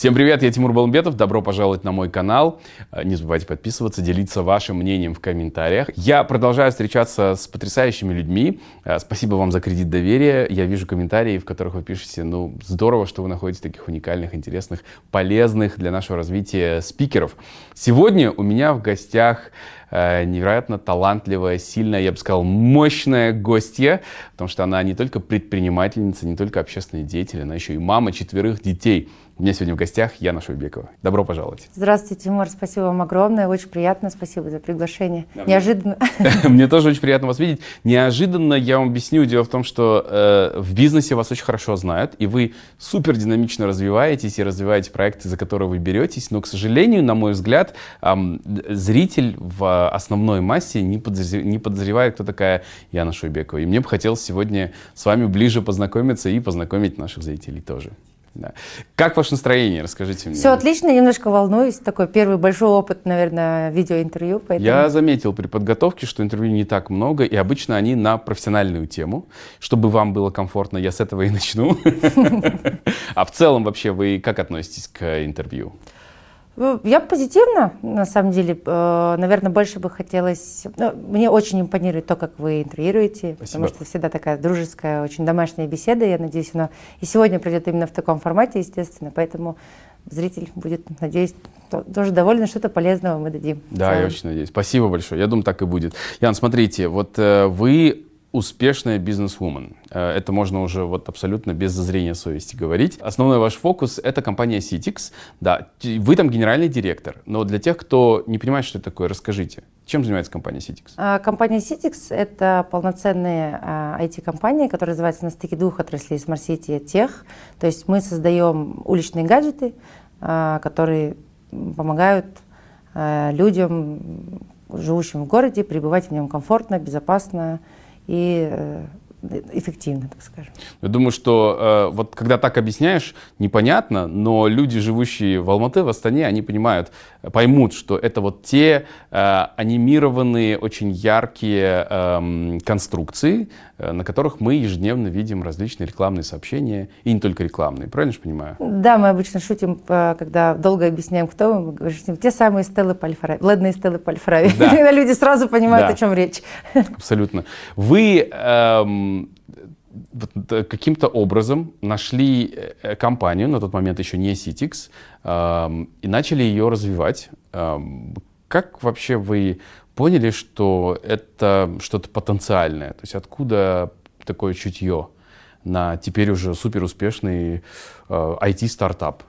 Всем привет, я Тимур Балмбетов, добро пожаловать на мой канал. Э, не забывайте подписываться, делиться вашим мнением в комментариях. Я продолжаю встречаться с потрясающими людьми. Э, спасибо вам за кредит доверия. Я вижу комментарии, в которых вы пишете, ну, здорово, что вы находите таких уникальных, интересных, полезных для нашего развития спикеров. Сегодня у меня в гостях Э, невероятно талантливая, сильная, я бы сказал, мощная гостья, потому что она не только предпринимательница, не только общественный деятель, она еще и мама четверых детей. У меня сегодня в гостях Яна Шойбекова. Добро пожаловать. Здравствуйте, Тимур. Спасибо вам огромное. Очень приятно. Спасибо за приглашение. Да, Неожиданно. Мне тоже очень приятно вас видеть. Неожиданно я вам объясню. Дело в том, что э, в бизнесе вас очень хорошо знают, и вы супер динамично развиваетесь и развиваете проекты, за которые вы беретесь. Но, к сожалению, на мой взгляд, э, зритель в основной массе не, подозр... не подозревает, кто такая Яна Шойбекова. И мне бы хотелось сегодня с вами ближе познакомиться и познакомить наших зрителей тоже. Да. Как ваше настроение? Расскажите мне. Все отлично, немножко волнуюсь. Такой первый большой опыт, наверное, видеоинтервью. Поэтому... Я заметил при подготовке, что интервью не так много, и обычно они на профессиональную тему. Чтобы вам было комфортно, я с этого и начну. А в целом вообще вы как относитесь к интервью? Ну, я позитивно, на самом деле. Э, наверное, больше бы хотелось... Ну, мне очень импонирует то, как вы интервьюируете, Спасибо. потому что всегда такая дружеская, очень домашняя беседа. Я надеюсь, она и сегодня пройдет именно в таком формате, естественно. Поэтому зритель будет, надеюсь, тоже доволен, что-то полезного мы дадим. Да, я очень надеюсь. Спасибо большое. Я думаю, так и будет. Ян, смотрите, вот э, вы успешная бизнес-вумен. Э, это можно уже вот абсолютно без зазрения совести говорить. Основной ваш фокус — это компания Citix. Да, вы там генеральный директор, но для тех, кто не понимает, что это такое, расскажите. Чем занимается компания Citix? А, компания Citix — это полноценная IT-компания, которая называется на стыке двух отраслей Smart City и Тех. То есть мы создаем уличные гаджеты, а, которые помогают а, людям, живущим в городе, пребывать в нем комфортно, безопасно, и э, эффективно, так скажем. Я думаю, что э, вот когда так объясняешь, непонятно, но люди, живущие в Алматы, в Астане, они понимают, поймут, что это вот те э, анимированные, очень яркие э, конструкции, э, на которых мы ежедневно видим различные рекламные сообщения, и не только рекламные, правильно же понимаю? Да, мы обычно шутим, э, когда долго объясняем, кто мы, мы говорим, те самые стелы Пальфрави, ладные стелы Пальфрави, да. когда люди сразу понимают, да. о чем речь. Абсолютно. Вы эм, каким-то образом нашли э, компанию, на тот момент еще не Citix, и начали ее развивать. Как вообще вы поняли, что это что-то потенциальное? То есть откуда такое чутье на теперь уже супер успешный IT-стартап?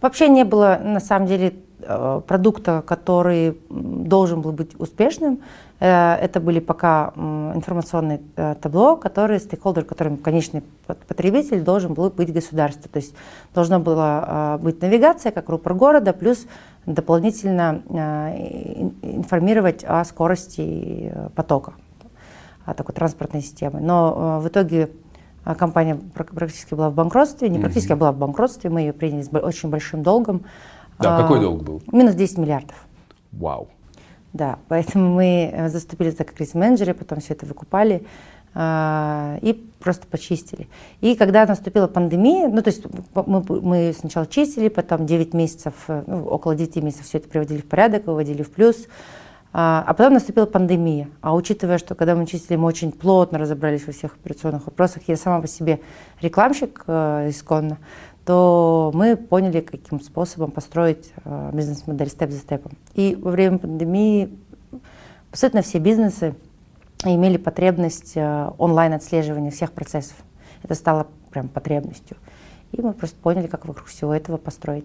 Вообще не было, на самом деле, э, продукта, который должен был быть успешным. Э, это были пока информационные э, табло, которые стейкхолдер, которым конечный потребитель должен был быть государство. То есть должна была быть навигация как рупор города, плюс дополнительно информировать о скорости потока такой транспортной системы. Но в итоге компания практически была в банкротстве, не практически, а была в банкротстве, мы ее приняли с очень большим долгом. Да, какой долг был? Минус 10 миллиардов. Вау. Да, поэтому мы э, заступили так как риск-менеджеры, потом все это выкупали э, и просто почистили. И когда наступила пандемия, ну то есть мы, мы сначала чистили, потом 9 месяцев, э, ну, около 9 месяцев все это приводили в порядок, выводили в плюс, а, а потом наступила пандемия. А учитывая, что когда мы чистили, мы очень плотно разобрались во всех операционных вопросах, я сама по себе рекламщик э, исконно, то мы поняли, каким способом построить э, бизнес-модель степ за степом. И во время пандемии абсолютно все бизнесы имели потребность э, онлайн-отслеживания всех процессов. Это стало прям потребностью. И мы просто поняли, как вокруг всего этого построить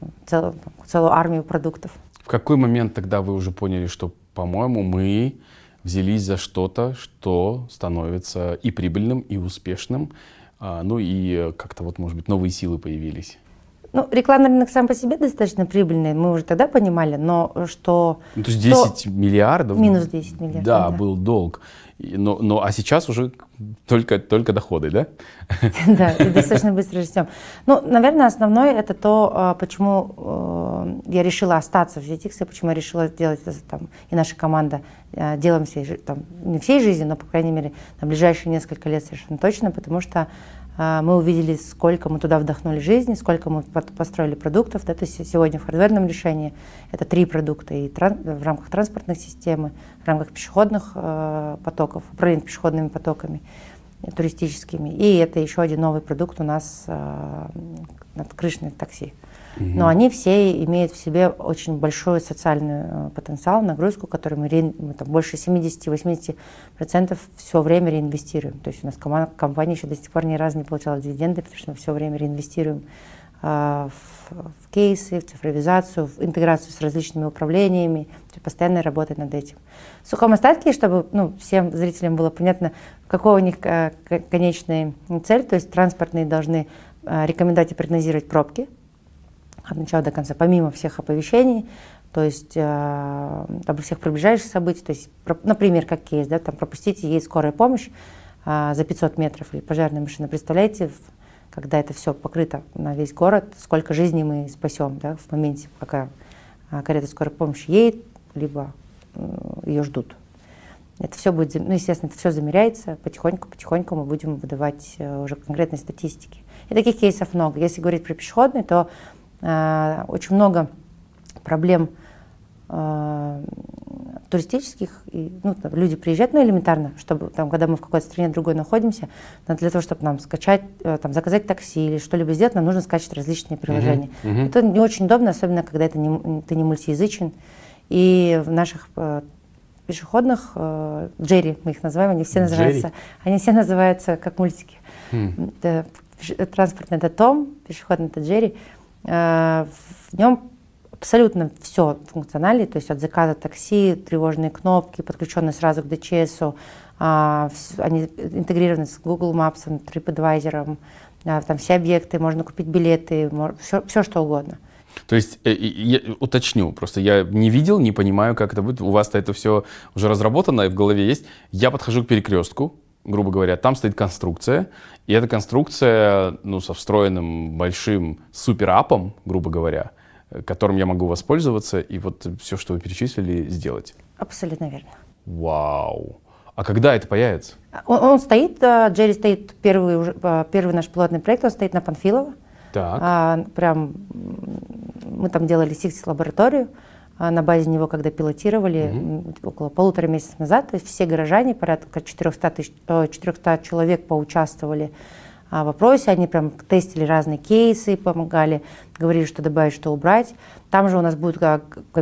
э, целую, целую армию продуктов. Какой момент тогда вы уже поняли, что, по-моему, мы взялись за что-то, что становится и прибыльным, и успешным, а, ну и как-то вот, может быть, новые силы появились. Ну, рекламный рынок сам по себе достаточно прибыльный, мы уже тогда понимали, но что... Ну, то есть 10 что... миллиардов? Минус 10 миллиардов, да. Да, был долг. Но, но, а сейчас уже только, только доходы, да? Да, и достаточно быстро растем. Ну, наверное, основное это то, а, почему э, я решила остаться в GTX, почему я решила сделать это там, и наша команда э, делом всей, там, не всей жизни, но, по крайней мере, на ближайшие несколько лет совершенно точно, потому что мы увидели, сколько мы туда вдохнули жизни, сколько мы построили продуктов. Это сегодня в хардверном решении это три продукта и в рамках транспортной системы, в рамках пешеходных э, потоков, управления пешеходными потоками туристическими. И это еще один новый продукт у нас э, надкрышное такси. Но они все имеют в себе очень большой социальный э, потенциал, нагрузку, которую мы, мы там, больше 70-80% все время реинвестируем. То есть у нас команда, компания еще до сих пор ни разу не получала дивиденды, потому что мы все время реинвестируем э, в, в кейсы, в цифровизацию, в интеграцию с различными управлениями, постоянно работать над этим. В сухом остатке, чтобы ну, всем зрителям было понятно, какой у них э, конечная цель, то есть транспортные должны рекомендовать и прогнозировать пробки, от начала до конца, помимо всех оповещений, то есть э, обо всех приближающих событий, то есть, например, как кейс, да, там пропустите, ей скорая помощь э, за 500 метров или пожарная машина. Представляете, когда это все покрыто на весь город, сколько жизней мы спасем да, в моменте, пока э, карета скорой помощи едет, либо э, ее ждут. Это все будет, ну, естественно, это все замеряется, потихоньку, потихоньку мы будем выдавать уже конкретные статистики. И таких кейсов много. Если говорить про пешеходные, то очень много проблем э, туристических, и, ну, там, люди приезжают, ну, элементарно, чтобы, там, когда мы в какой-то стране другой находимся, для того, чтобы нам скачать, э, там, заказать такси или что-либо сделать, нам нужно скачивать различные приложения. Uh-huh, uh-huh. Это не очень удобно, особенно когда это не, ты не мультиязычен. И в наших э, пешеходных, э, Джерри мы их называем, они все называются, они все называются как мультики. Hmm. Это, транспортный это Том, пешеходный это Джерри. Э, в нем абсолютно все функционально, то есть от заказа такси, тревожные кнопки, подключенные сразу к DCS, а, они интегрированы с Google Maps, TripAdvisor, а, там все объекты, можно купить билеты, все, все что угодно. То есть, э, я уточню, просто я не видел, не понимаю, как это будет. У вас-то это все уже разработано и в голове есть. Я подхожу к перекрестку, грубо говоря, там стоит конструкция, и эта конструкция, ну, со встроенным большим суперапом, грубо говоря, которым я могу воспользоваться, и вот все, что вы перечислили, сделать. Абсолютно верно. Вау. А когда это появится? Он, он стоит, Джерри стоит, первый, а, первый наш пилотный проект, он стоит на Панфилова. Так. А, прям мы там делали Сиксис лабораторию. А, на базе него, когда пилотировали угу. около полутора месяцев назад, то есть все горожане, порядка 400, тысяч, 400 человек поучаствовали вопросе, они прям тестили разные кейсы, помогали, говорили, что добавить, что убрать. Там же у нас будет,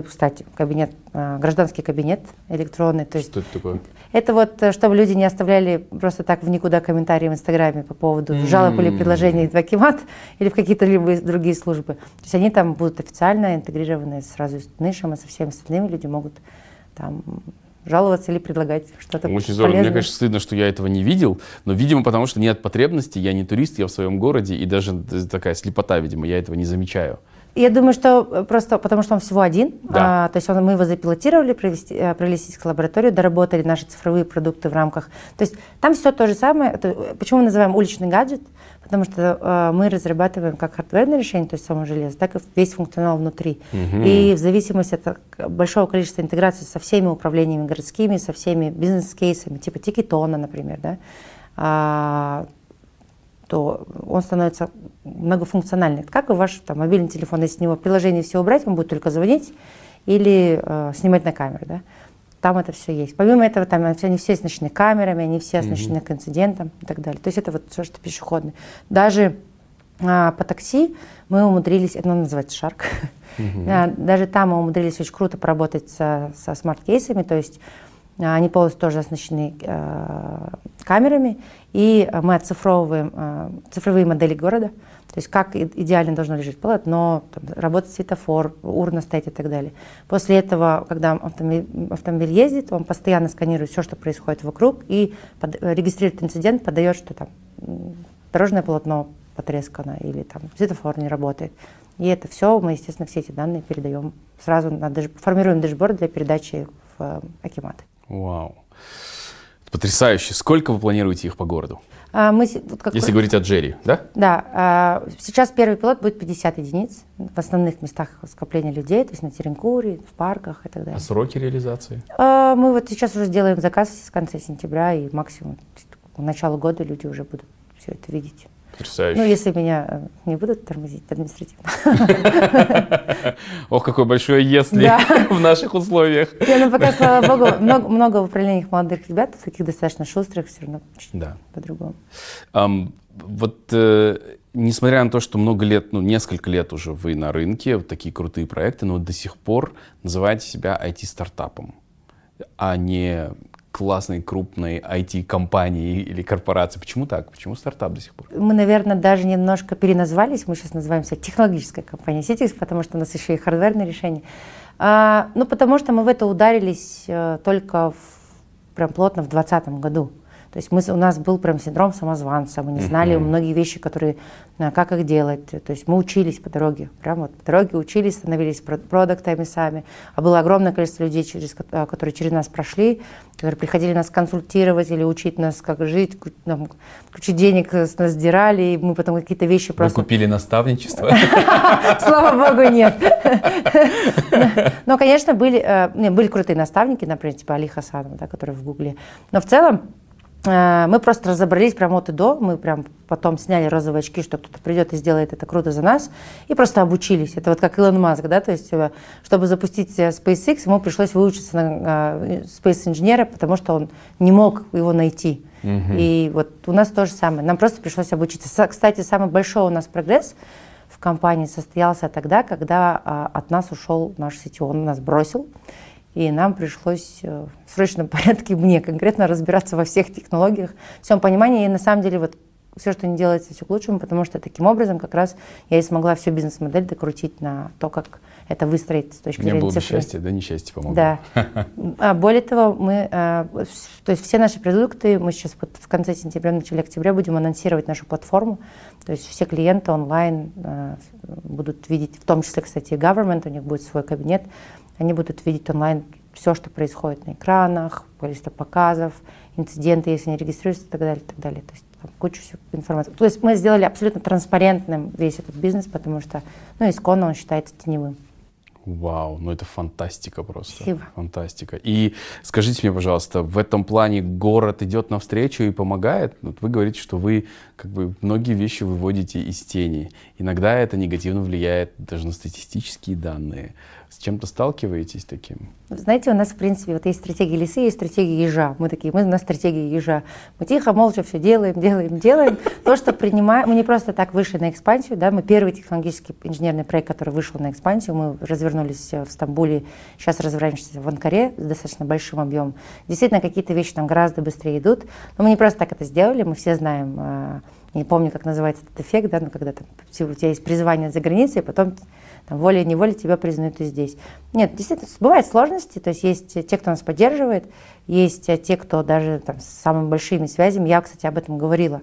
кстати, кабинет, а, гражданский кабинет электронный. То есть что это такое? Это вот, э, чтобы люди не оставляли просто так в никуда комментарии в Инстаграме по поводу mm-hmm. жалоб или предложений в Акимат или в какие-то либо другие службы. То есть они там будут официально интегрированы сразу с Нышем, и со всеми остальными люди могут там жаловаться или предлагать что-то Очень здорово. Мне, конечно, стыдно, что я этого не видел, но, видимо, потому что нет потребности, я не турист, я в своем городе, и даже такая слепота, видимо, я этого не замечаю. Я думаю, что э, просто потому, что он всего один. Да. А, то есть он, мы его запилотировали, провести, э, провели сельскую лабораторию, доработали наши цифровые продукты в рамках. То есть там все то же самое. Это, э, почему мы называем уличный гаджет? Потому что э, мы разрабатываем как хардверное решение, то есть само железо, так и весь функционал внутри. Угу. И в зависимости от большого количества интеграции со всеми управлениями городскими, со всеми бизнес-кейсами, типа Тикетона, например, да, а, то он становится многофункциональный. Как и ваш там, мобильный телефон, если с него приложение все убрать, он будет только звонить или э, снимать на камеру. Да? Там это все есть. Помимо этого, там они все оснащены камерами, они все оснащены mm-hmm. к инцидентам и так далее. То есть это вот все, что пешеходное. Даже а, по такси мы умудрились, это называется шарк, mm-hmm. даже там мы умудрились очень круто поработать со, со смарт-кейсами, то есть а, они полностью тоже оснащены э, камерами, и мы оцифровываем э, цифровые модели города, то есть как идеально должно лежать полотно, там, работать светофор, урна стоять и так далее. После этого, когда автомобиль, автомобиль ездит, он постоянно сканирует все, что происходит вокруг, и под, регистрирует инцидент, подает, что там дорожное полотно потрескано или там светофор не работает. И это все мы, естественно, все эти данные передаем сразу, на, формируем дэшборд для передачи в э, Акиматы. Вау. Потрясающе. Сколько вы планируете их по городу? А, мы, вот как Если говорить о Джерри, да? Да. А, сейчас первый пилот будет 50 единиц в основных местах скопления людей, то есть на Теренкуре, в парках и так далее. А сроки реализации? А, мы вот сейчас уже сделаем заказ с конца сентября, и максимум к началу года люди уже будут все это видеть. Потрясающе. Ну, если меня э, не будут тормозить административно. Ох, какое большое «если» в наших условиях. Ну, пока, слава богу, много, в управлениях молодых ребят, таких достаточно шустрых, все равно по-другому. Вот э, несмотря на то, что много лет, ну, несколько лет уже вы на рынке, вот такие крутые проекты, но до сих пор называете себя IT-стартапом, а не классной крупной IT-компании или корпорации. Почему так? Почему стартап до сих пор? Мы, наверное, даже немножко переназвались. Мы сейчас называемся технологическая компания Citrix, потому что у нас еще и хардверное решение. А, ну, потому что мы в это ударились а, только в, прям плотно в 2020 году. То есть мы, у нас был прям синдром самозванца, мы не знали mm-hmm. многие вещи, которые, э, как их делать. То есть мы учились по дороге, прям вот по дороге учились, становились продуктами сами. А было огромное количество людей, через, э, которые через нас прошли, которые приходили нас консультировать или учить нас, как жить, нам, кучу денег с нас сдирали, и мы потом какие-то вещи просто... Вы купили наставничество? Слава богу, нет. Но, конечно, были, э, были крутые наставники, например, типа Али Хасанова, который в Гугле. Но в целом, мы просто разобрались прямо от и до, мы прям потом сняли розовые очки, что кто-то придет и сделает это круто за нас, и просто обучились. Это вот как Илон Маск, да, то есть э, чтобы запустить э, SpaceX, ему пришлось выучиться на Space инженера, потому что он не мог его найти. Угу. И вот у нас то же самое, нам просто пришлось обучиться. Кстати, самый большой у нас прогресс в компании состоялся тогда, когда а, от нас ушел наш CTO, он нас бросил. И нам пришлось э, в срочном порядке, мне конкретно, разбираться во всех технологиях, всем понимании. И на самом деле вот все, что не делается, все к лучшему, потому что таким образом как раз я и смогла всю бизнес-модель докрутить на то, как это выстроить с точки зрения было бы счастье, да, несчастье помогло. Да. А более того, мы, а, то есть все наши продукты, мы сейчас вот в конце сентября, начале октября будем анонсировать нашу платформу, то есть все клиенты онлайн а, будут видеть, в том числе, кстати, government, у них будет свой кабинет, они будут видеть онлайн все, что происходит на экранах, количество показов, инциденты, если они регистрируются и так далее, и так далее. То есть там кучу информации. То есть мы сделали абсолютно транспарентным весь этот бизнес, потому что, ну, исконно он считается теневым. Вау, ну это фантастика просто. Спасибо. Фантастика. И скажите мне, пожалуйста, в этом плане город идет навстречу и помогает? Вот вы говорите, что вы как бы многие вещи выводите из тени. Иногда это негативно влияет даже на статистические данные. С чем-то сталкиваетесь таким? Знаете, у нас, в принципе, вот есть стратегия лисы, есть стратегия ежа. Мы такие, мы на стратегии ежа. Мы тихо, молча все делаем, делаем, делаем. То, что принимаем, мы не просто так вышли на экспансию, да, мы первый технологический инженерный проект, который вышел на экспансию, мы развернулись в Стамбуле, сейчас развиваемся в Анкаре с достаточно большим объемом. Действительно, какие-то вещи там гораздо быстрее идут, но мы не просто так это сделали, мы все знаем, э, не помню, как называется этот эффект, да, но когда там, у тебя есть призвание за границей, потом волей-неволей тебя признают и здесь. Нет, действительно, бывают сложности, то есть есть те, кто нас поддерживает, есть те, кто даже там, с самыми большими связями. Я, кстати, об этом говорила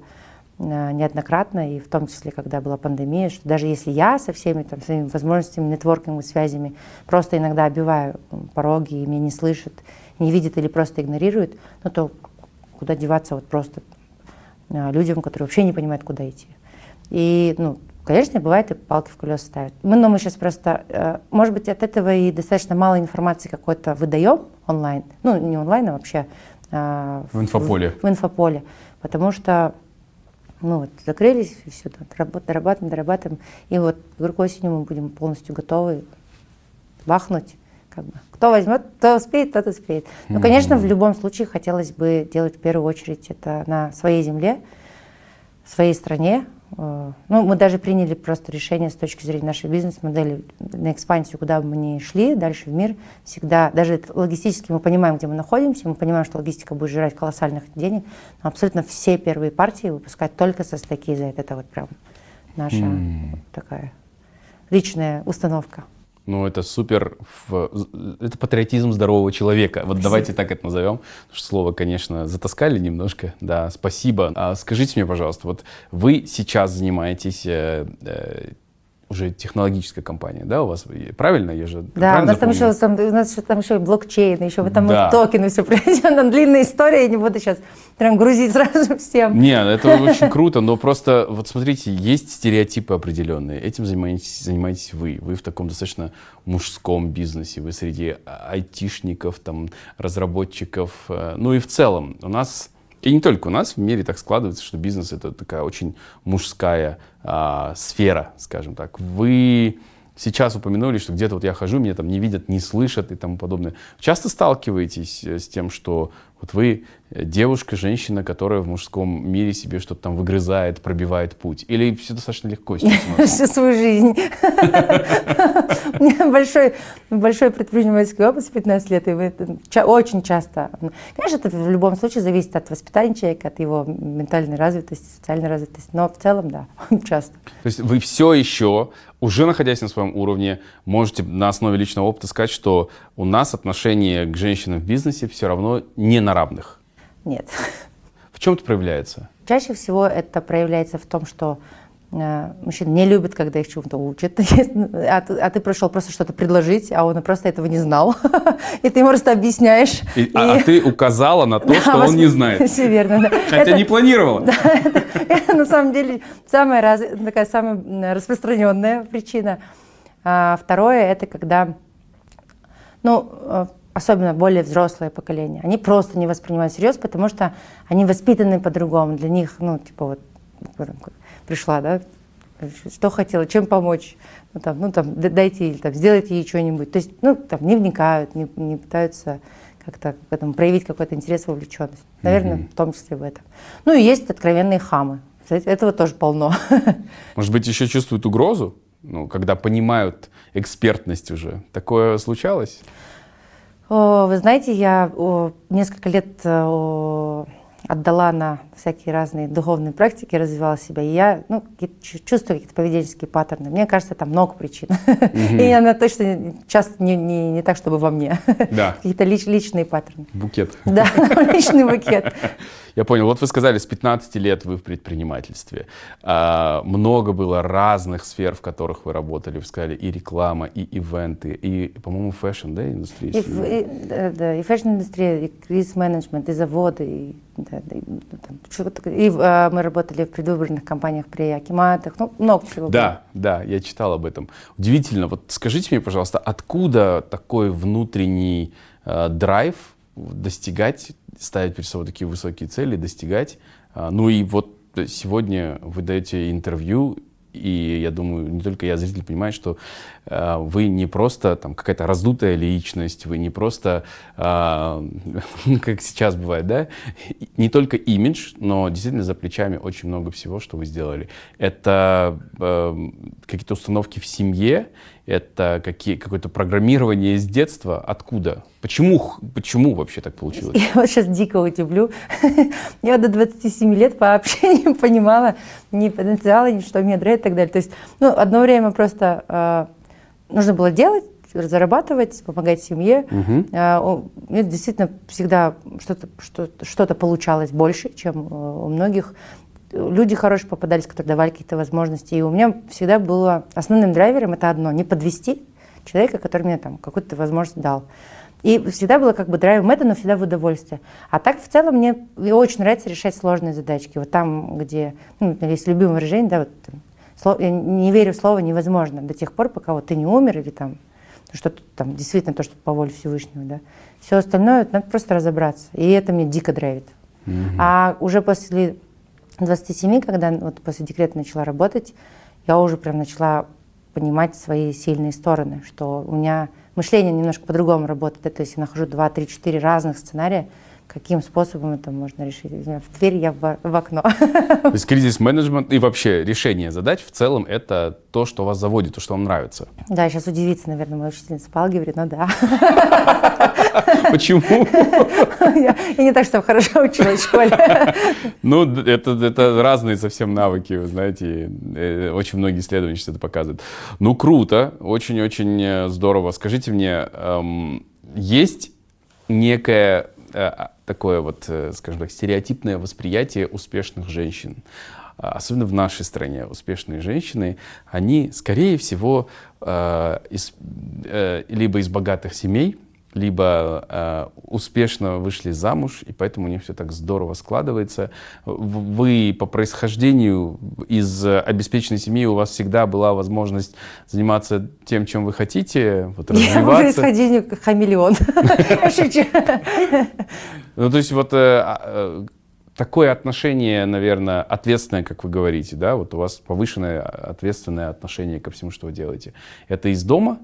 э, неоднократно, и в том числе, когда была пандемия, что даже если я со всеми там, своими возможностями, нетворкинговыми связями просто иногда обиваю пороги, и меня не слышат, не видят или просто игнорируют, ну то куда деваться вот просто э, людям, которые вообще не понимают, куда идти. И ну, Конечно, бывает и палки в колеса ставят. Мы, но мы сейчас просто, э, может быть, от этого и достаточно мало информации какой-то выдаем онлайн. Ну, не онлайн, а вообще. Э, в инфополе. В, в инфополе. Потому что, ну вот, закрылись, и все, дорабатываем, дорабатываем. И вот к осенью мы будем полностью готовы бахнуть. Как бы. Кто возьмет, кто успеет, тот успеет. Но, конечно, в любом случае хотелось бы делать в первую очередь это на своей земле, в своей стране, ну, мы даже приняли просто решение с точки зрения нашей бизнес-модели на экспансию, куда бы мы ни шли, дальше в мир, всегда, даже логистически мы понимаем, где мы находимся, мы понимаем, что логистика будет жрать колоссальных денег, но абсолютно все первые партии выпускать только со стаки за это. Это вот прям наша mm. такая личная установка. Ну, это супер, это патриотизм здорового человека. Вот давайте так это назовем. что слово, конечно, затаскали немножко. Да, спасибо. А скажите мне, пожалуйста, вот вы сейчас занимаетесь э, э, уже технологическая компания, да, у вас правильно? Я же да, у нас, там еще, там, у нас еще там еще и блокчейн, еще там да. токены, все проведено, длинная история, я не буду сейчас прям грузить сразу всем. Не, это очень круто, но просто вот смотрите, есть стереотипы определенные, этим занимаетесь, занимаетесь вы, вы в таком достаточно мужском бизнесе, вы среди айтишников, там, разработчиков, э, ну и в целом у нас И не только у нас, в мире так складывается, что бизнес это такая очень мужская а, сфера, скажем так. Вы сейчас упомянули, что где-то вот я хожу, меня там не видят, не слышат и тому подобное. Часто сталкиваетесь э, с тем, что вот вы э, девушка, женщина, которая в мужском мире себе что-то там выгрызает, пробивает путь? Или все достаточно легко сейчас? Всю свою жизнь. У меня большой, большой предпринимательский опыт с 15 лет, и очень часто. Конечно, это в любом случае зависит от воспитания человека, от его ментальной развитости, социальной развитости, но в целом, да, часто. То есть вы все еще, уже находясь на своем уровне, можете на основе личного опыта сказать, что у нас отношение к женщинам в бизнесе все равно не на равных? Нет. В чем это проявляется? Чаще всего это проявляется в том, что мужчины не любят, когда их чему-то учат. А ты, а ты пришел просто что-то предложить, а он просто этого не знал. И ты ему просто объясняешь. И, и... А, а ты указала на то, да, что он не знает. Все верно. Да. Хотя это, не планировала. Да, это, это на самом деле самая, раз, такая самая распространенная причина. А, второе, это когда ну, э, особенно более взрослое поколение, они просто не воспринимают всерьез, потому что они воспитаны по-другому. Для них, ну, типа вот, пришла, да, что хотела, чем помочь, ну, там, ну, там, дайте или там, сделайте ей что-нибудь. То есть, ну, там, не вникают, не, не пытаются как-то к этому проявить какой-то интерес, вовлеченность. Наверное, mm-hmm. в том числе в этом. Ну, и есть откровенные хамы. Этого тоже полно. Может быть, еще чувствуют угрозу? Ну, когда понимают экспертность уже. Такое случалось? Вы знаете, я несколько лет э, отдала на всякие разные духовные практики, развивала себя, и я ну, чувствую какие-то поведенческие паттерны. Мне кажется, там много причин. Mm-hmm. И она точно часто не, не, не так, чтобы во мне. Да. Какие-то лич, личные паттерны. Букет. Да, личный букет. Я понял. Вот вы сказали, с 15 лет вы в предпринимательстве. А, много было разных сфер, в которых вы работали. Вы сказали и реклама, и ивенты, и, по-моему, fashion, да, индустрия? И, и, да, и fashion-индустрия, и кризис-менеджмент, и заводы, и, да, и, там, и а, мы работали в предвыборных кампаниях при Акиматах, ну, много чего. Да, было. да, я читал об этом. Удивительно. Вот скажите мне, пожалуйста, откуда такой внутренний э, драйв достигать ставить перед собой такие высокие цели, достигать. А, ну и вот сегодня вы даете интервью, и я думаю, не только я, зритель, понимаю, что э, вы не просто там какая-то раздутая личность, вы не просто, э, как сейчас бывает, да, не только имидж, но действительно за плечами очень много всего, что вы сделали. Это э, какие-то установки в семье, это какие, какое-то программирование с детства? Откуда? Почему, почему вообще так получилось? Я вот сейчас дико удивлю. Я до 27 лет вообще не понимала ни потенциала, ни что мне драйв и так далее. То есть, ну, одно время просто э, нужно было делать, зарабатывать, помогать семье. Угу. Э, действительно всегда что-то что, что получалось больше, чем э, у многих люди хорошие попадались, которые давали какие-то возможности. И у меня всегда было основным драйвером это одно, не подвести человека, который мне там какую-то возможность дал. И всегда было как бы драйвом это, но всегда в удовольствие. А так в целом мне очень нравится решать сложные задачки. Вот там, где, ну, есть любимое выражение, да, вот, слово, я не верю в слово невозможно до тех пор, пока вот ты не умер или там что-то там действительно то, что по воле Всевышнего, да. Все остальное надо просто разобраться. И это мне дико драйвит. Mm-hmm. А уже после 27, когда вот после декрета начала работать, я уже прям начала понимать свои сильные стороны, что у меня мышление немножко по-другому работает. То есть я нахожу 2, 3, 4 разных сценария, каким способом это можно решить. В дверь я в, в окно. То есть кризис-менеджмент и вообще решение задач в целом это то, что вас заводит, то, что вам нравится. Да, сейчас удивится, наверное, моя учительница по алгебре, но да. Почему? Я, я не так, чтобы хорошо училась в школе. Ну, это, это разные совсем навыки, вы знаете. Э, очень многие исследования это показывают. Ну, круто, очень-очень э, здорово. Скажите мне, эм, есть некое э, такое вот, скажем так, стереотипное восприятие успешных женщин. Особенно в нашей стране, успешные женщины, они, скорее всего, из, либо из богатых семей, либо э, успешно вышли замуж, и поэтому у них все так здорово складывается. Вы по происхождению из обеспеченной семьи, у вас всегда была возможность заниматься тем, чем вы хотите, вот, развиваться. Я по происхождению хамелеон. Ну, то есть вот э, а, э, такое отношение, наверное, ответственное, как вы говорите, да? Вот у вас повышенное ответственное отношение ко всему, что вы делаете. Это из дома?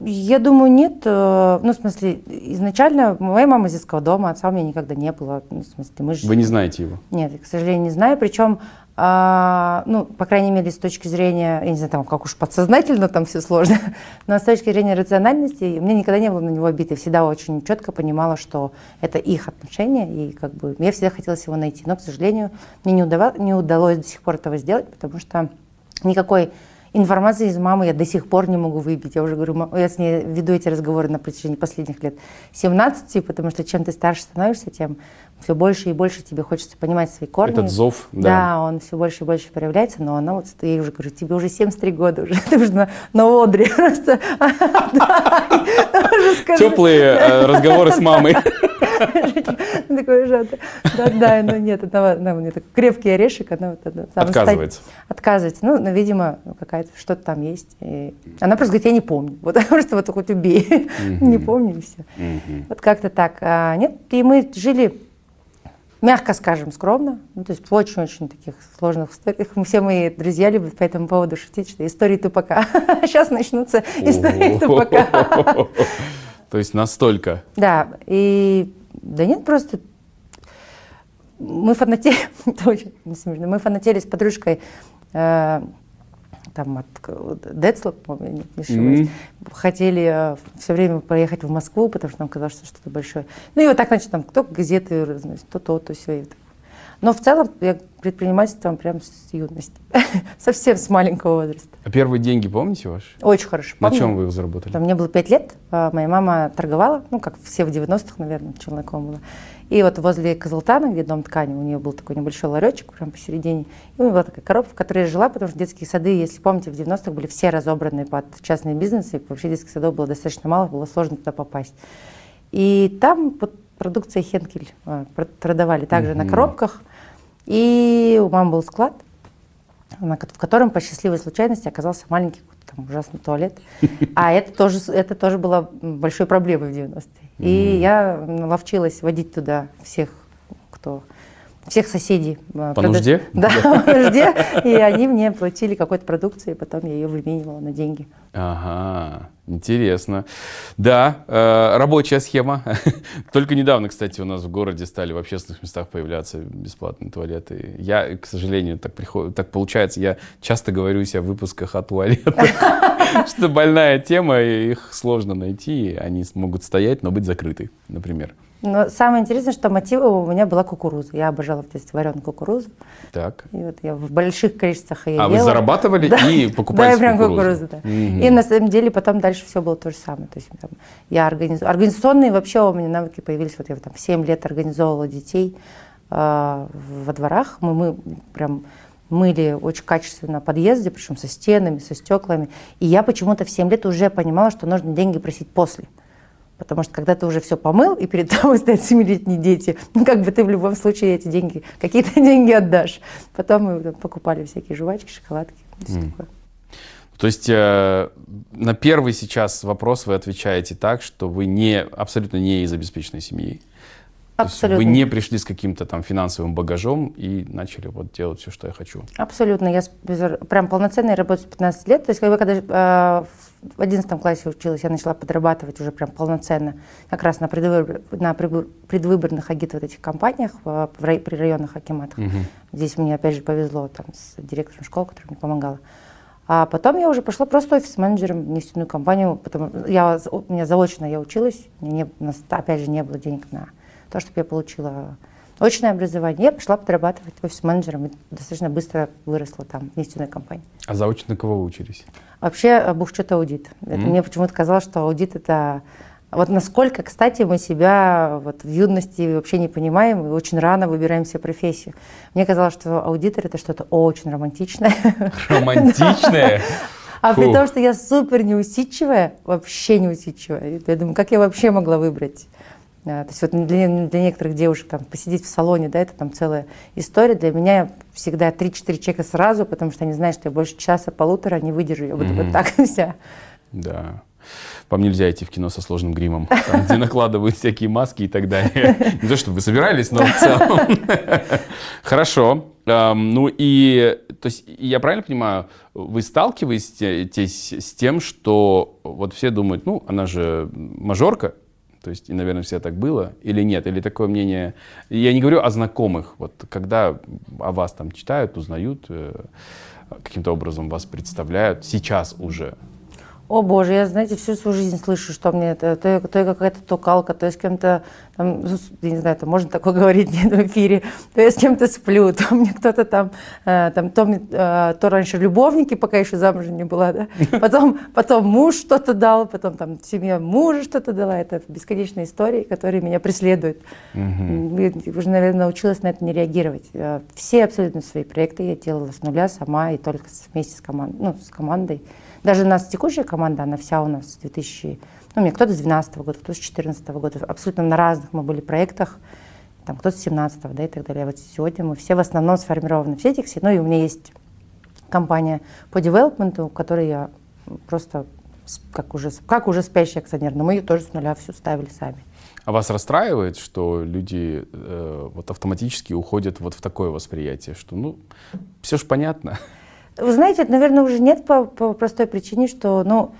Я думаю, нет. Э, ну, в смысле, изначально моя мама из детского дома, отца у меня никогда не было. Ну, в смысле, мы же... Вы не знаете его? Нет, я, к сожалению, не знаю. Причем, а, ну, по крайней мере, с точки зрения, я не знаю, там, как уж подсознательно там все сложно, но с точки зрения рациональности, у меня никогда не было на него обиды. Всегда очень четко понимала, что это их отношения, и как бы я всегда хотела его найти. Но, к сожалению, мне не, удавалось, не удалось до сих пор этого сделать, потому что никакой Информации из мамы я до сих пор не могу выбить. Я уже говорю, я с ней веду эти разговоры на протяжении последних лет 17, потому что чем ты старше становишься, тем все больше и больше тебе хочется понимать свои корни. Этот зов, да. Да, он все больше и больше проявляется, но она вот, я уже говорю, тебе уже 73 года, уже ты уже на, на одре. Теплые э, разговоры с мамой. Такой уже, да, да, но нет, она у меня такой крепкий орешек, она вот Отказывается. Отказывается, ну, видимо, какая-то что-то там есть. Она просто говорит, я не помню, вот просто вот хоть убей, не помню и все. Вот как-то так. А, нет, и мы жили мягко скажем, скромно. Ну, то есть в очень-очень таких сложных историях. Все мои друзья любят по этому поводу шутить, что истории тупака. Сейчас начнутся истории тупака. То есть настолько? Да. И да нет, просто мы фанатели, это очень смешно, мы фанатели с подружкой э, там от не ошибаюсь, mm-hmm. хотели э, все время поехать в Москву, потому что нам казалось, что что-то большое. Ну и вот так, значит, там кто газеты разносит, то то, то все. Это. Но в целом я предпринимательством прям с юности, совсем с маленького возраста. А первые деньги помните ваши? Очень хорошо помню. На чем вы их заработали? Там, мне было пять лет, а моя мама торговала, ну как все в 90-х, наверное, челноком было. И вот возле Козлтана, где дом ткани, у нее был такой небольшой ларечек прямо посередине. И у нее была такая коробка, в которой я жила, потому что детские сады, если помните, в 90-х были все разобраны под частные бизнесы. И вообще детских садов было достаточно мало, было сложно туда попасть. И там вот продукция Хенкель а, продавали также mm-hmm. на коробках. И у мамы был склад, в котором по счастливой случайности оказался маленький там ужасный туалет. А это тоже, это тоже было большой проблемой в 90-е. И я ловчилась водить туда всех, кто всех соседей. По продаж... нужде? Да, по нужде. И они мне платили какой-то продукции, и потом я ее выменивала на деньги. Ага, интересно. Да, э, рабочая схема. Только недавно, кстати, у нас в городе стали в общественных местах появляться бесплатные туалеты. Я, к сожалению, так, приход... так получается, я часто говорю о выпусках о туалетах, что больная тема, их сложно найти, они могут стоять, но быть закрыты, например. Но самое интересное, что мотивом у меня была кукуруза. Я обожала в детстве вареную кукурузу. Так. И вот я в больших количествах ее А ела. вы зарабатывали да. и покупали Да, я прям кукурузу, да. Угу. И на самом деле потом дальше все было то же самое. То есть там, я организ... организационные вообще у меня навыки появились. Вот я там в 7 лет организовывала детей э, во дворах. Мы, мы прям мыли очень качественно подъезды, причем со стенами, со стеклами. И я почему-то в 7 лет уже понимала, что нужно деньги просить после. Потому что когда ты уже все помыл, и перед тобой стоят семилетние дети, ну, как бы ты в любом случае эти деньги, какие-то деньги отдашь. Потом мы там, покупали всякие жвачки, шоколадки. Mm. То есть э, на первый сейчас вопрос вы отвечаете так, что вы не, абсолютно не из обеспеченной семьи. Абсолютно. вы не пришли с каким-то там финансовым багажом и начали вот делать все, что я хочу. Абсолютно. Я прям полноценно работаю с 15 лет. То есть, когда э, в 11 классе училась, я начала подрабатывать уже прям полноценно, как раз на, предвыбор, на предвыборных агит вот этих компаниях в, в, при районных акиматах. Угу. Здесь мне опять же повезло там, с директором школы, которая мне помогала. А потом я уже пошла просто офис-менеджером в нефтяную компанию. Потому, я, у меня заочно я училась, меня не, опять же не было денег на то, чтобы я получила очное образование. Я пошла подрабатывать офис-менеджером и достаточно быстро выросла там в нефтяной компании. А заочно кого вы учились? Вообще э, бухчет аудит. Mm-hmm. мне почему-то казалось, что аудит это... Вот насколько, кстати, мы себя вот в юности вообще не понимаем и очень рано выбираем себе профессию. Мне казалось, что аудитор это что-то очень романтичное. Романтичное? А при том, что я супер неусидчивая, вообще неусидчивая. Я думаю, как я вообще могла выбрать то есть вот для, для некоторых девушек там посидеть в салоне, да, это там целая история. Для меня всегда 3-4 человека сразу, потому что они знают, что я больше часа, полутора не выдержу. Я буду mm-hmm. вот так вся. Да. вам нельзя идти в кино со сложным гримом, там, где накладывают всякие маски и так далее. Не то, чтобы вы собирались, но в целом. Хорошо. Ну и, то есть, я правильно понимаю, вы сталкиваетесь с тем, что вот все думают, ну, она же мажорка, то есть, и, наверное, все так было, или нет, или такое мнение, я не говорю о знакомых, вот когда о вас там читают, узнают, э, каким-то образом вас представляют сейчас уже, о боже, я, знаете, всю свою жизнь слышу, что мне это, то, то какая-то токалка, то я с кем-то, там, я не знаю, там можно такое говорить нет, в эфире, то я с кем-то сплю, то мне кто-то там, э, там то, мне, э, то раньше любовники, пока еще замужем не была, да, потом, потом муж что-то дал, потом там семья мужа что-то дала, это бесконечные истории, которые меня преследуют. Mm-hmm. Уже, наверное, научилась на это не реагировать. Э, все абсолютно свои проекты я делала с нуля сама и только вместе с, команд, ну, с командой. Даже у нас текущая команда, она вся у нас с 2000, ну, мне кто-то с 12 года, кто-то с 14 года, абсолютно на разных мы были проектах, там кто-то с 17 да, и так далее. А вот сегодня мы все в основном сформированы в сетях, ну, и у меня есть компания по девелопменту, которой я просто как уже, как уже спящий акционер, но мы ее тоже с нуля всю ставили сами. А вас расстраивает, что люди э, вот автоматически уходят вот в такое восприятие, что ну все же понятно? Вы знаете, это, наверное, уже нет по, по простой причине, что ну,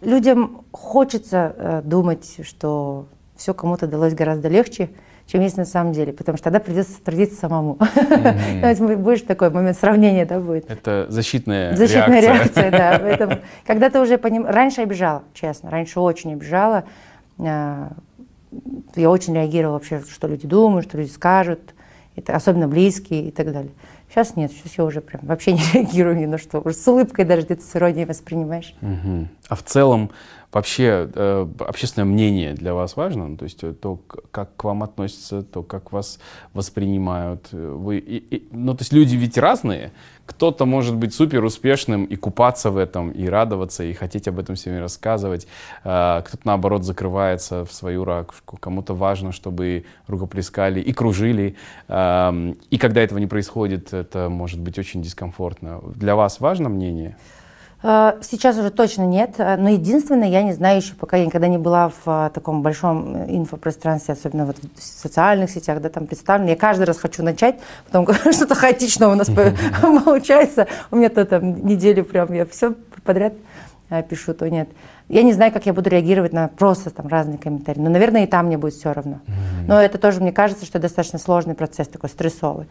людям хочется э, думать, что все кому-то далось гораздо легче, чем есть на самом деле, потому что тогда придется трудиться самому. Mm-hmm. Будешь такой момент сравнения, да, будет. Это защитная, защитная реакция. да. Поэтому, когда ты уже поним... Раньше обижала, честно, раньше очень обижала. Э, я очень реагировала вообще, что люди думают, что люди скажут, это особенно близкие и так далее. Сейчас нет, сейчас я уже прям вообще не реагирую ни на что. Уже с улыбкой даже ты с иронией воспринимаешь. Угу. А в целом вообще э, общественное мнение для вас важно? Ну, то есть э, то, как к вам относятся, то, как вас воспринимают. Вы, и, и, ну, то есть люди ведь разные. Кто-то может быть супер успешным и купаться в этом, и радоваться, и хотеть об этом всеми рассказывать. Э, кто-то, наоборот, закрывается в свою ракушку. Кому-то важно, чтобы рукоплескали и кружили. Э, и когда этого не происходит, это может быть очень дискомфортно. Для вас важно мнение? Э, сейчас уже точно нет, э, но единственное, я не знаю еще, пока я никогда не была в э, таком большом инфопространстве, особенно вот в социальных сетях, да, там представлено. Я каждый раз хочу начать, потом что-то хаотично у нас получается. У меня то там неделю прям я все подряд пишу, то нет. Я не знаю, как я буду реагировать на просто там разные комментарии. Но, наверное, и там мне будет все равно. Но это тоже, мне кажется, что достаточно сложный процесс, такой стрессовый.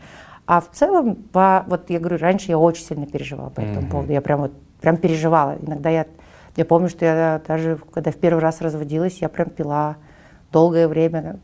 А в целом, по, вот я говорю, раньше я очень сильно переживала по этому поводу. Я прям вот прям переживала. Иногда я, я помню, что я даже, когда в первый раз разводилась, я прям пила долгое время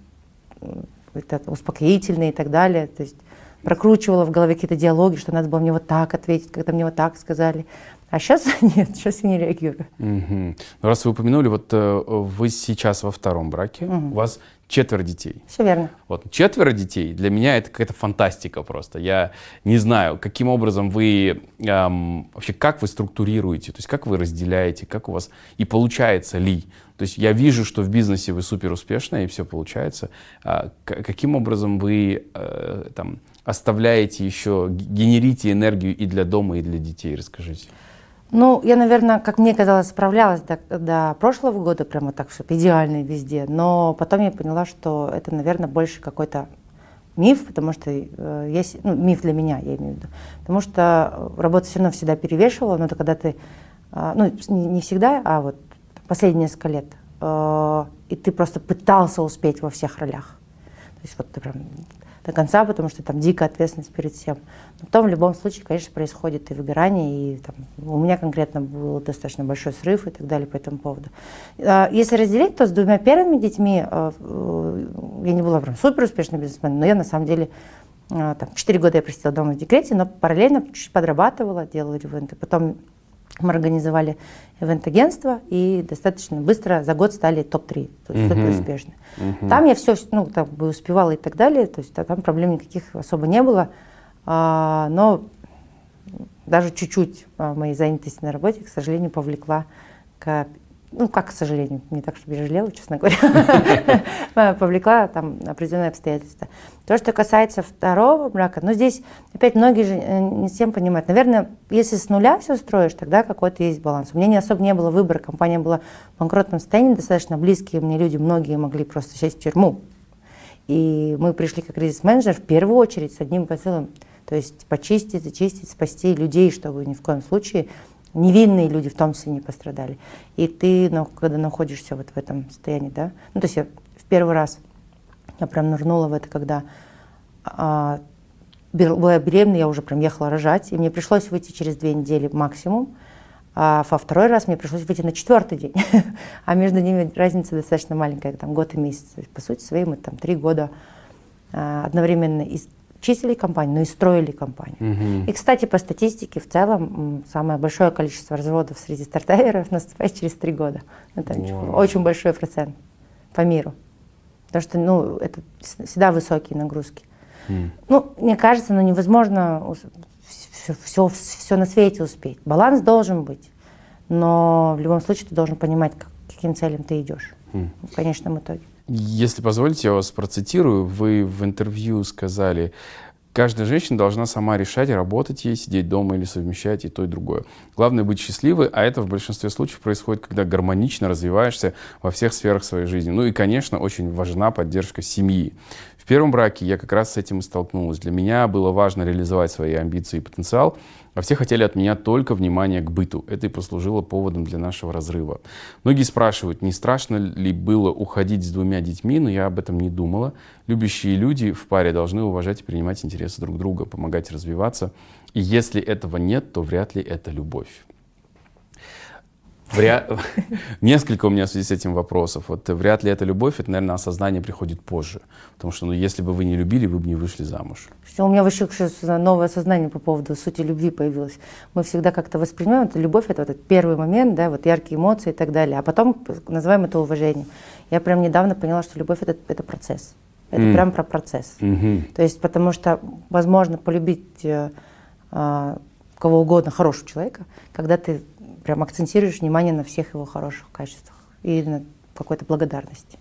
это, успокоительные и так далее. То есть прокручивала в голове какие-то диалоги, что надо было мне вот так ответить, когда мне вот так сказали. А сейчас нет, сейчас я не реагирую. Угу. Раз вы упомянули, вот э, вы сейчас во втором браке, угу. у вас четверо детей. Все верно. Вот четверо детей для меня это какая-то фантастика просто. Я не знаю, каким образом вы эм, вообще как вы структурируете, то есть как вы разделяете, как у вас и получается ли. То есть я вижу, что в бизнесе вы супер успешны и все получается. А, каким образом вы э, там оставляете еще, генерите энергию и для дома, и для детей? Расскажите. Ну, я, наверное, как мне казалось, справлялась до, до прошлого года, прямо так, чтобы идеально везде. Но потом я поняла, что это, наверное, больше какой-то миф, потому что э, есть, ну, миф для меня, я имею в виду. Потому что работа все равно всегда перевешивала, но это когда ты, э, ну, не, не всегда, а вот последние несколько лет, э, и ты просто пытался успеть во всех ролях. То есть вот ты прям до конца, потому что там дикая ответственность перед всем. Но потом в любом случае, конечно, происходит и выгорание, и там, у меня конкретно был достаточно большой срыв и так далее по этому поводу. А, если разделить, то с двумя первыми детьми а, э, я не была прям супер успешной бизнесменом, но я на самом деле а, там, 4 года я просидела дома в декрете, но параллельно чуть-чуть подрабатывала, делала ивенты. Потом мы организовали ивент-агентство и достаточно быстро за год стали топ-3, то есть супер успешны. Uh-huh. Там я все ну, так бы успевала и так далее, то есть там проблем никаких особо не было. А, но даже чуть-чуть а, моей занятости на работе, к сожалению, повлекла к ну, как, к сожалению, не так, чтобы я жалела, честно говоря, повлекла там определенные обстоятельства. То, что касается второго брака, ну, здесь опять многие же э, не всем понимают. Наверное, если с нуля все строишь, тогда какой-то есть баланс. У меня не особо не было выбора, компания была в банкротном состоянии, достаточно близкие мне люди, многие могли просто сесть в тюрьму. И мы пришли как кризис-менеджер в первую очередь с одним посылом, то есть почистить, зачистить, спасти людей, чтобы ни в коем случае невинные люди в том числе не пострадали. И ты, ну, когда находишься вот в этом состоянии, да, ну, то есть я в первый раз, я прям нырнула в это, когда а, была беременна, я уже прям ехала рожать, и мне пришлось выйти через две недели максимум, а во второй раз мне пришлось выйти на четвертый день, а между ними разница достаточно маленькая, там год и месяц. По сути своей мы там три года а, одновременно из чистили компанию, но и строили компанию. Угу. И, кстати, по статистике в целом самое большое количество разводов среди стартаперов наступает через три года. Это Вау. очень большой процент по миру. Потому что ну, это всегда высокие нагрузки. Mm. Ну, мне кажется, ну, невозможно все, все, все на свете успеть. Баланс должен быть. Но в любом случае ты должен понимать, к каким целям ты идешь mm. в конечном итоге. Если позволите, я вас процитирую. Вы в интервью сказали, каждая женщина должна сама решать, работать ей, сидеть дома или совмещать и то, и другое. Главное быть счастливой, а это в большинстве случаев происходит, когда гармонично развиваешься во всех сферах своей жизни. Ну и, конечно, очень важна поддержка семьи. В первом браке я как раз с этим и столкнулась. Для меня было важно реализовать свои амбиции и потенциал, а все хотели от меня только внимания к быту. Это и послужило поводом для нашего разрыва. Многие спрашивают, не страшно ли было уходить с двумя детьми, но я об этом не думала. Любящие люди в паре должны уважать и принимать интересы друг друга, помогать развиваться. И если этого нет, то вряд ли это любовь. Вряд... Несколько у меня в связи с этим вопросов. Вот вряд ли это любовь, это, наверное, осознание приходит позже. Потому что, ну, если бы вы не любили, вы бы не вышли замуж. У меня вообще новое сознание по поводу сути любви появилось. Мы всегда как-то воспринимаем это любовь, это вот этот первый момент, да, вот яркие эмоции и так далее. А потом называем это уважением. Я прям недавно поняла, что любовь это, это процесс. Это mm. прям про процесс. Mm-hmm. То есть, потому что возможно полюбить э, э, кого угодно, хорошего человека, когда ты прям акцентируешь внимание на всех его хороших качествах и на какой-то благодарности.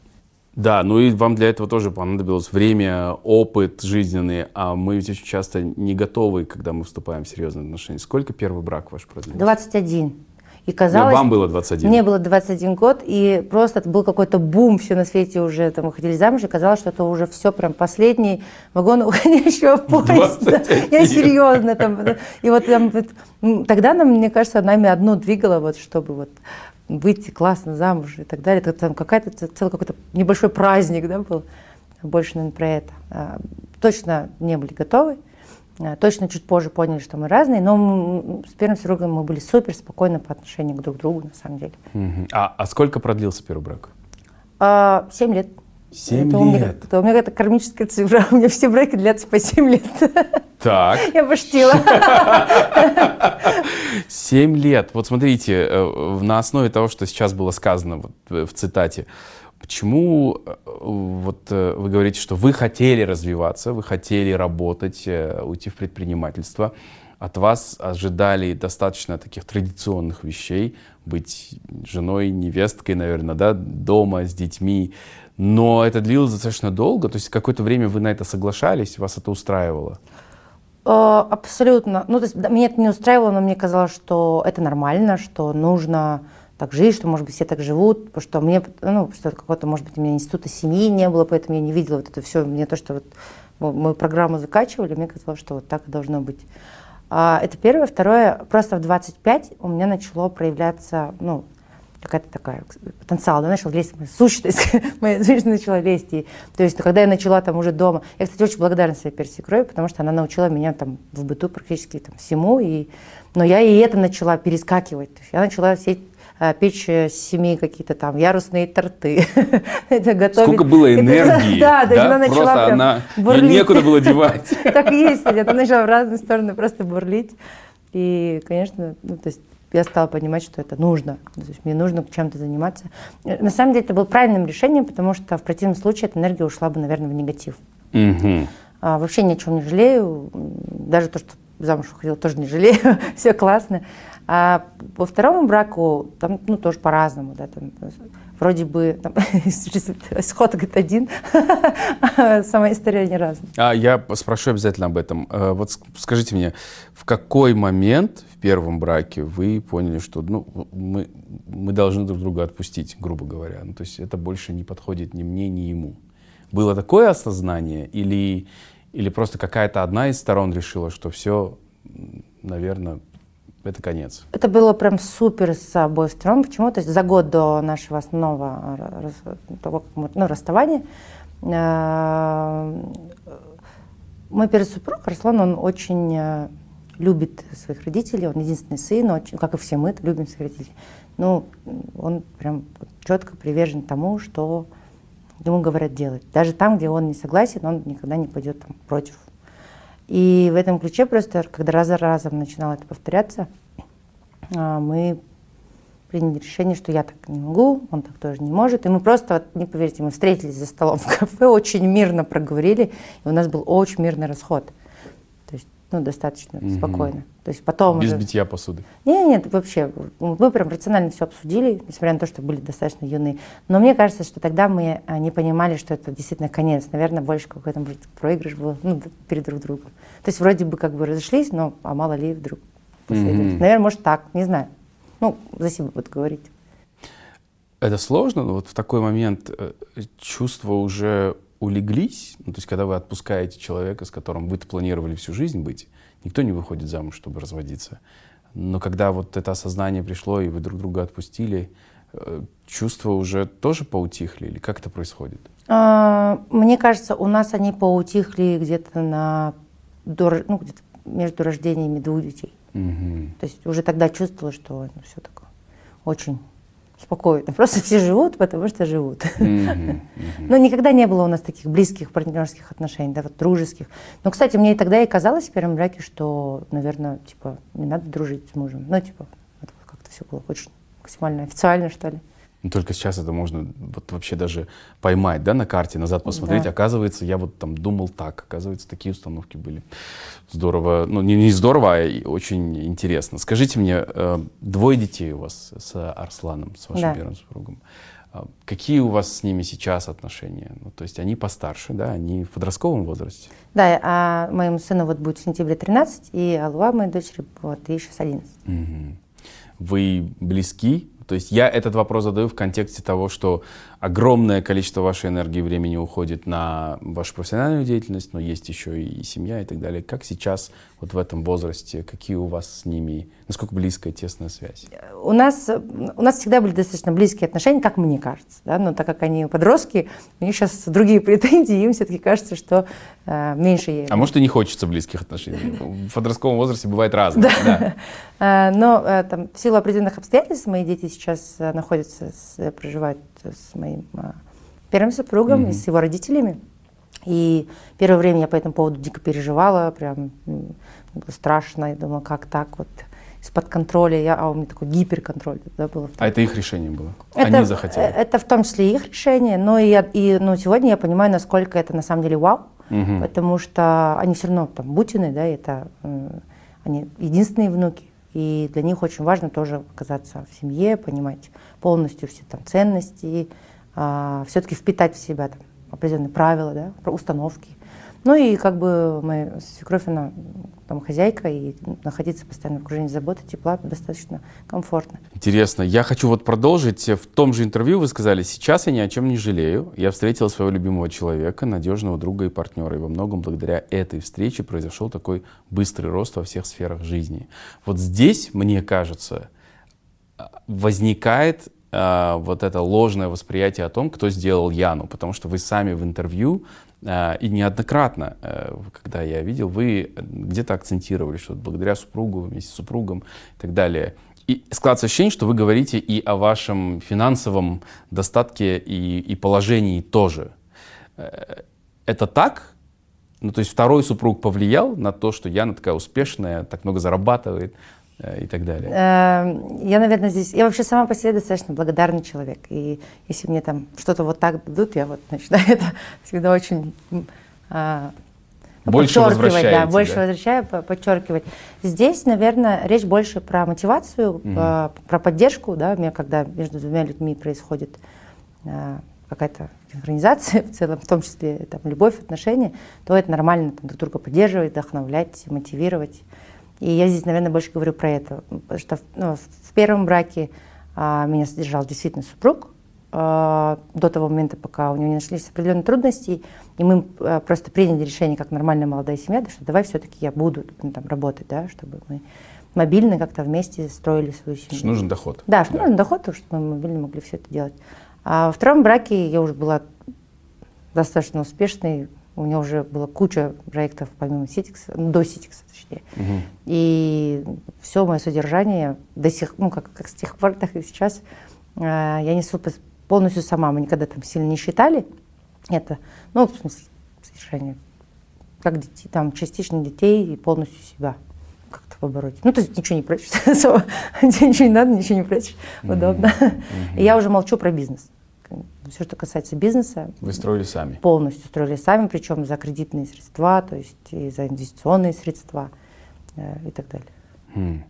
Да, ну и вам для этого тоже понадобилось время, опыт жизненный, а мы ведь очень часто не готовы, когда мы вступаем в серьезные отношения. Сколько первый брак ваш продлился? 21. И казалось... Но вам было 21. Мне было 21 год, и просто это был какой-то бум, все на свете уже там выходили замуж, и казалось, что это уже все прям последний вагон уходящего поезда. Я серьезно там. И вот там, тогда, нам, мне кажется, нами одно двигало, вот, чтобы вот выйти классно замуж и так далее. Это там какая-то целый какой-то небольшой праздник, да, был. Больше, наверное, про это. А, точно не были готовы. Э, точно чуть позже поняли, что мы разные, но с первым супругом мы были супер спокойны по отношению к друг другу, на самом деле. Угу. А, а сколько продлился первый брак? А, семь лет. Семь это лет? У меня, это у меня это кармическая цифра. У меня все браки длятся по семь лет. Так. Я поштила. Семь лет. Вот смотрите, э, на основе того, что сейчас было сказано в цитате, Почему э, вот э, вы говорите, что вы хотели развиваться, вы хотели работать, э, уйти в предпринимательство, от вас ожидали достаточно таких традиционных вещей, быть женой, невесткой, наверное, да, дома с детьми, но это длилось достаточно долго, то есть какое-то время вы на это соглашались, вас это устраивало? Абсолютно. Ну, то есть меня это не устраивало, но мне казалось, что это нормально, что нужно так жить, что, может быть, все так живут, потому что мне, ну, что какого-то, может быть, у меня института семьи не было, поэтому я не видела вот это все. Мне то, что вот мою программу закачивали, мне казалось, что вот так и должно быть. А, это первое. Второе, просто в 25 у меня начало проявляться, ну, какая-то такая потенциал, да, начал лезть, моя сущность, моя сущность начала лезть. И, то есть, когда я начала там уже дома, я, кстати, очень благодарна своей Перси Крой, потому что она научила меня там в быту практически там всему, и, но я и это начала перескакивать. То есть я начала Э, печь э, семьи какие-то там ярусные торты. это готовить. Сколько было энергии. да, да, она начала просто она, бурлить. некуда было девать. так и есть, она начала в разные стороны просто бурлить. И, конечно, ну, то есть я стала понимать, что это нужно. То есть мне нужно чем-то заниматься. Э, на самом деле это было правильным решением, потому что в противном случае эта энергия ушла бы, наверное, в негатив. Угу. А, вообще ни о чем не жалею. Даже то, что замуж выходила, тоже не жалею. Все классно. А по второму браку там, ну, тоже по-разному, да, там, вроде бы там, исход говорит один, сама история не разная. А я спрошу обязательно об этом. Э, вот скажите мне, в какой момент в первом браке вы поняли, что ну, мы, мы должны друг друга отпустить, грубо говоря? Ну, то есть это больше не подходит ни мне, ни ему. Было такое осознание или, или просто какая-то одна из сторон решила, что все, наверное, это конец. Это было прям супер с обоих сторон. Почему? То есть за год до нашего основного того, мы, ну, расставания э, мой первый супруг, Арслан, он очень э, любит своих родителей, он единственный сын, очень, как и все мы, любим своих родителей. Ну, он прям четко привержен тому, что ему говорят делать. Даже там, где он не согласен, он никогда не пойдет там, против и в этом ключе просто, когда раз за разом начинало это повторяться, а, мы приняли решение, что я так не могу, он так тоже не может. И мы просто, вот, не поверите, мы встретились за столом в кафе, очень мирно проговорили, и у нас был очень мирный расход. Ну, достаточно угу. спокойно. То есть потом Без уже... битья посуды? Нет, нет, вообще. Мы прям рационально все обсудили, несмотря на то, что были достаточно юные. Но мне кажется, что тогда мы а, не понимали, что это действительно конец. Наверное, больше какой-то проигрыш был ну, перед друг другом. То есть вроде бы как бы разошлись, но а мало ли вдруг последует. Mm-hmm. Наверное, может так, не знаю. Ну, за себя буду говорить. Это сложно, но вот в такой момент э, чувства уже улеглись, ну, то есть когда вы отпускаете человека, с которым вы планировали всю жизнь быть, никто не выходит замуж, чтобы разводиться. Но когда вот это осознание пришло, и вы друг друга отпустили, э, чувства уже тоже поутихли, или как это происходит? А, мне кажется, у нас они поутихли где-то на ну, где-то между рождениями двух детей. Угу. То есть уже тогда чувствовала, что ну, все такое очень спокойно. Просто все живут, потому что живут. Mm-hmm. Но никогда не было у нас таких близких партнерских отношений, да, вот дружеских. Но, кстати, мне и тогда и казалось в первом браке, что, наверное, типа, не надо дружить с мужем. Ну, типа, как-то все было очень максимально официально, что ли. Но только сейчас это можно вот вообще даже поймать, да, на карте, назад посмотреть. Да. Оказывается, я вот там думал так, оказывается, такие установки были. Здорово, ну не, не здорово, а очень интересно. Скажите мне, э, двое детей у вас с Арсланом, с вашим да. первым супругом. Э, какие у вас с ними сейчас отношения? Ну, то есть они постарше, да, они в подростковом возрасте? Да, а моему сыну вот будет в сентябре 13, и Алуа, моей дочери, вот, ей сейчас 11. Угу. Вы близки то есть я этот вопрос задаю в контексте того, что огромное количество вашей энергии и времени уходит на вашу профессиональную деятельность, но есть еще и семья и так далее. Как сейчас вот в этом возрасте, какие у вас с ними, насколько близкая, тесная связь? У нас, у нас всегда были достаточно близкие отношения, как мне кажется. Да? Но так как они подростки, у них сейчас другие претензии, им все-таки кажется, что э, меньше ей. А может и не хочется близких отношений? В подростковом возрасте бывает разное. Да. Э, но э, там, в силу определенных обстоятельств мои дети сейчас э, находятся, проживают с моим первым супругом mm-hmm. и с его родителями. И первое время я по этому поводу дико переживала, прям было страшно. Я думала, как так вот из-под контроля. Я, а у меня такой гиперконтроль да, был. А это их решение было? Это, Они захотели? Это в том числе их решение, но и, и ну, сегодня я понимаю, насколько это на самом деле вау, угу. потому что они все равно там бутины, да, это они единственные внуки. И для них очень важно тоже оказаться в семье, понимать полностью все там ценности, а, все-таки впитать в себя там, определенные правила, да, установки. Ну и как бы моя свекровь, она там хозяйка, и находиться постоянно в окружении заботы, тепла достаточно комфортно. Интересно. Я хочу вот продолжить. В том же интервью вы сказали, сейчас я ни о чем не жалею. Я встретила своего любимого человека, надежного друга и партнера. И во многом благодаря этой встрече произошел такой быстрый рост во всех сферах жизни. Вот здесь, мне кажется, возникает а, вот это ложное восприятие о том, кто сделал Яну, потому что вы сами в интервью а, и неоднократно, э, когда я видел, вы где-то акцентировали, что благодаря супругу, вместе с супругом и так далее. И складывается ощущение, что вы говорите и о вашем финансовом достатке и, и положении тоже. Э, это так? Ну, то есть второй супруг повлиял на то, что Яна такая успешная, так много зарабатывает, и так далее? Эм, я, наверное, здесь... Я вообще сама по себе достаточно благодарный человек. И если мне там что-то вот так дадут, я вот начинаю это всегда очень... А, больше подчеркивать, да, возвращаете, больше да? возвращаю, по- подчеркивать. Здесь, наверное, речь больше про мотивацию, э, про поддержку, да, у меня, когда между двумя людьми происходит э, какая-то синхронизация в целом, в том числе там, любовь, отношения, то это нормально там, друг друга поддерживать, вдохновлять, мотивировать. И я здесь, наверное, больше говорю про это, потому что в, ну, в первом браке а, меня содержал действительно супруг, а, до того момента, пока у него не нашлись определенные трудности, и мы а, просто приняли решение, как нормальная молодая семья, да, что давай все-таки я буду ну, там, работать, да, чтобы мы мобильно как-то вместе строили свою семью. Что нужен доход. Да, что нужен доход, потому что мы мобильно могли все это делать. А во втором браке я уже была достаточно успешной. У меня уже была куча проектов помимо Ситикса, до Ситикса, точнее. Мгм. И все мое содержание до сих, ну как, как с тех пор, так и сейчас, э, я несу полностью сама. Мы никогда там сильно не считали это. Ну, в смысле, содержание. Как детей, там частично детей и полностью себя как-то побороть. Ну, то есть ничего не прячешь. Тебе ничего не надо, ничего не прячешь. Удобно. Я уже молчу про бизнес. Все, что касается бизнеса, Вы строили сами. полностью строили сами, причем за кредитные средства, то есть и за инвестиционные средства э, и так далее. Хм.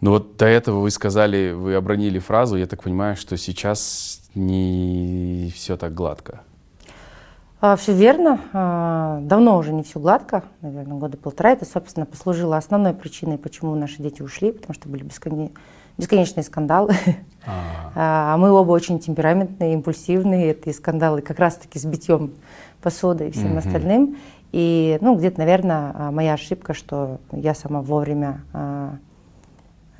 Ну вот до этого вы сказали, вы обронили фразу, я так понимаю, что сейчас не все так гладко. все верно. А, давно уже не все гладко, наверное, года полтора. Это, собственно, послужило основной причиной, почему наши дети ушли, потому что были бесконе- бесконечные скандалы. А, А мы оба очень темпераментные, импульсивные. Это и скандалы как раз-таки с битьем посуды и всем остальным. И, ну, где-то, наверное, моя ошибка, что я сама вовремя а,